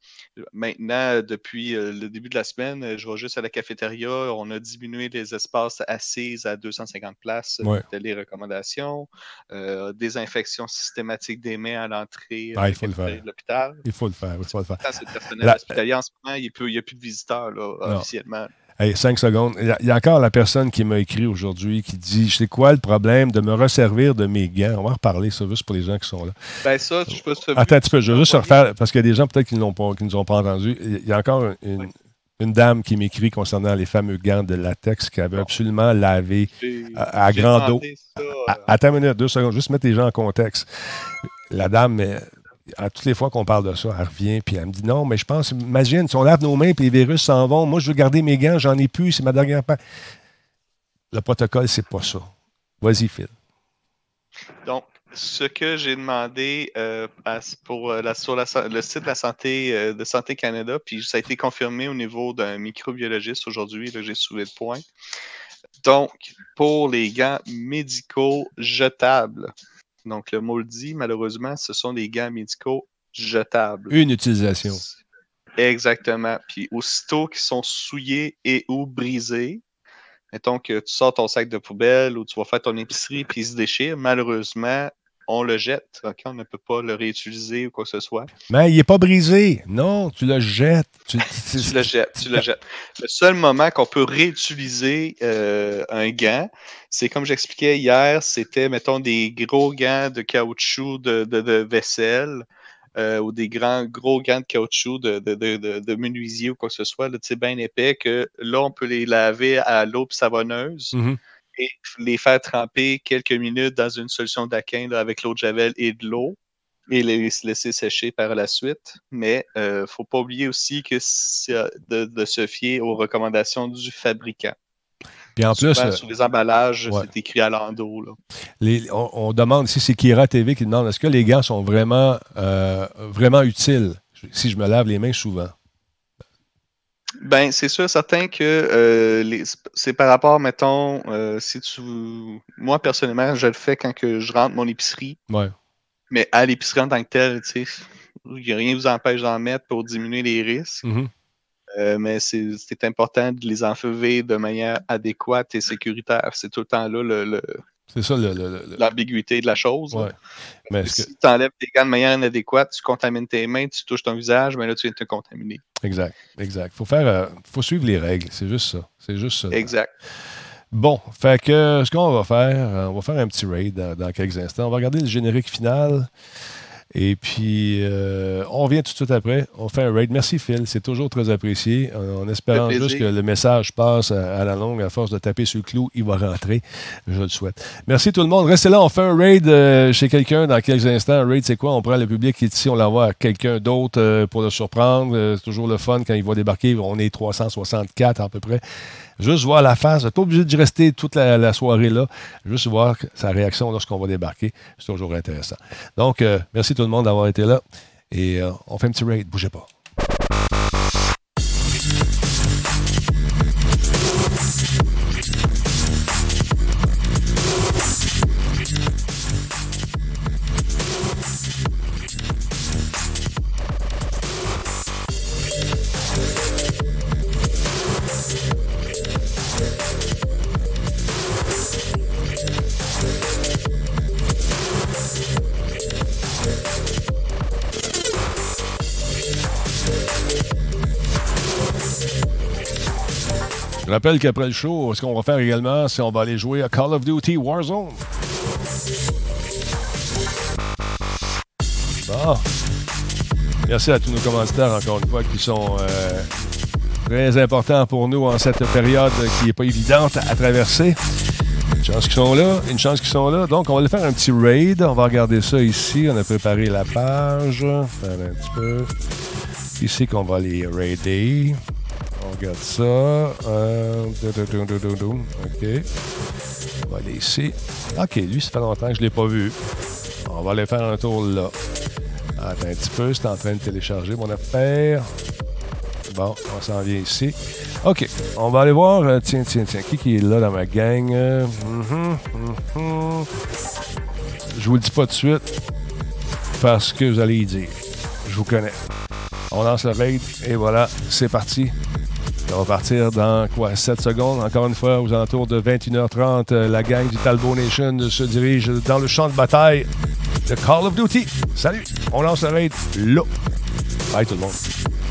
maintenant, depuis euh, le début de la semaine, je vais juste à la cafétéria. On a diminué les espaces assises à 250 places, Ouais. les recommandations. Euh, désinfection systématique des mains à l'entrée Ah, de l'hôpital. Il faut le faire, il faut le faire. C'est le personnel La- hospitalier. En ce moment, il n'y a plus de visiteurs là, officiellement. Hey, cinq secondes. Il y, a, il y a encore la personne qui m'a écrit aujourd'hui qui dit C'est quoi le problème de me resservir de mes gants On va en reparler, ça, juste pour les gens qui sont là. Ben ça, je peux te Attends un petit peu, je vais juste refaire, parce qu'il y a des gens peut-être qui ne qui nous ont pas entendu. Il y a encore une, Oui. une dame qui m'écrit concernant les fameux gants de latex qu'elle avait Bon. absolument lavé à, à j'ai grand eau. demandé ça, À- Attends une minute, deux secondes, juste mettre les gens en contexte. La dame, à toutes les fois qu'on parle de ça, elle revient puis elle me dit non, mais je pense, imagine, si on lave nos mains puis les virus s'en vont, moi je veux garder mes gants, j'en ai plus, c'est ma dernière paire. Le protocole, c'est pas ça. Vas-y, Phil. Donc, ce que j'ai demandé euh, pour euh, sur le site de la santé euh, de Santé Canada, puis ça a été confirmé au niveau d'un microbiologiste aujourd'hui, j'ai soulevé le point. Donc, pour les gants médicaux jetables, donc le dit, malheureusement, ce sont des gants médicaux jetables. Une utilisation. Exactement. Puis aussitôt qu'ils sont souillés et ou brisés, Mettons que tu sors ton sac de poubelle ou tu vas faire ton épicerie puis il se déchire, malheureusement, on le jette. On ne peut pas le réutiliser ou quoi que ce soit. Mais il n'est pas brisé. Non, tu le jettes. Tu, Tu le jettes, tu le jettes. Le seul moment qu'on peut réutiliser euh, un gant, c'est comme j'expliquais hier, c'était, mettons, des gros gants de caoutchouc de, de- de vaisselle euh, ou des grands gros gants de caoutchouc de, de, de, de- de menuisier ou quoi que ce soit, là, bien épais, que là, on peut les laver à l'eau savonneuse Mhm. Et les faire tremper quelques minutes dans une solution d'aquin avec l'eau de javel et de l'eau et les laisser sécher par la suite. Mais il ne faut pas oublier aussi que euh, de, de se fier aux recommandations du fabricant. Puis en plus, Souvent, euh, sur les emballages, ouais. c'est écrit à les- on, on demande ici, c'est Kira TV qui demande est-ce que les gants sont vraiment, euh, vraiment utiles? Si je me lave les mains souvent? Ben, c'est sûr, certain que euh, les- c'est par rapport, mettons, euh, si tu. Moi, personnellement, je le fais quand que je rentre mon épicerie, Ouais. mais à l'épicerie en tant que telle, tu sais, rien qui vous empêche d'en mettre pour diminuer les risques. Mhm. Euh, mais c'est c'est important de les enlever de manière adéquate et sécuritaire. C'est tout le temps là le- le- C'est ça l'ambiguïté de la chose. Ouais. Mais que- Si tu enlèves tes gants de manière inadéquate, tu contamines tes mains, tu touches ton visage, mais là, tu viens de te contaminer. Exact, exact. Faut faire, euh, faut suivre les règles. C'est juste ça. C'est juste ça. Exact. Bon, fait que ce qu'on va faire, euh, on va faire un petit raid dans, dans quelques instants. On va regarder le générique final. Et puis, euh, on revient tout de suite après. On fait un raid. Merci, Phil. C'est toujours très apprécié. En, en espérant juste que le message passe à, à la longue. À force de taper sur le clou, il va rentrer. Je le souhaite. Merci tout le monde. Restez là. On fait un raid euh, chez quelqu'un dans quelques instants. Un raid, c'est quoi? On prend le public qui est ici, on l'envoie à quelqu'un d'autre euh, pour le surprendre. Euh, c'est toujours le fun quand il va débarquer. On est 364 à peu près. Juste voir la face. Pas obligé de rester toute la, la soirée là. Juste voir sa réaction lorsqu'on va débarquer. C'est toujours intéressant. Donc, euh, merci tout le monde d'avoir été là. Et euh, on fait un petit raid. Bougez pas. Rappelle qu'après le show, ce qu'on va faire également, c'est on va aller jouer à Call of Duty Warzone. Bon. Merci à tous nos commanditaires, encore une fois, qui sont euh, très importants pour nous en cette période qui n'est pas évidente à traverser. Une chance qu'ils sont là, une chance qu'ils sont là. Donc, on va aller faire un petit raid. On va regarder ça ici. On a préparé la page. Faire un petit peu. Ici qu'on va les raider. On regarde ça. Euh. OK. On va aller ici. OK, lui, ça fait longtemps que je ne l'ai pas vu. On va aller faire un tour là. Attends un petit peu, c'est en train de télécharger mon affaire. Bon, on s'en vient ici. OK, on va aller voir. euh, tiens, tiens, tiens, qui, qui est là dans ma gang? Euh, mhm, mhm. Je vous le dis pas de suite parce que vous allez y dire. Je vous connais. On lance le raid et voilà, c'est parti. Ça va partir dans quoi 7 secondes. Encore une fois, aux alentours de 21h30, euh, la gang du Talbot Nation se dirige dans le champ de bataille de Call of Duty. Salut, on lance le raid là. Bye tout le monde.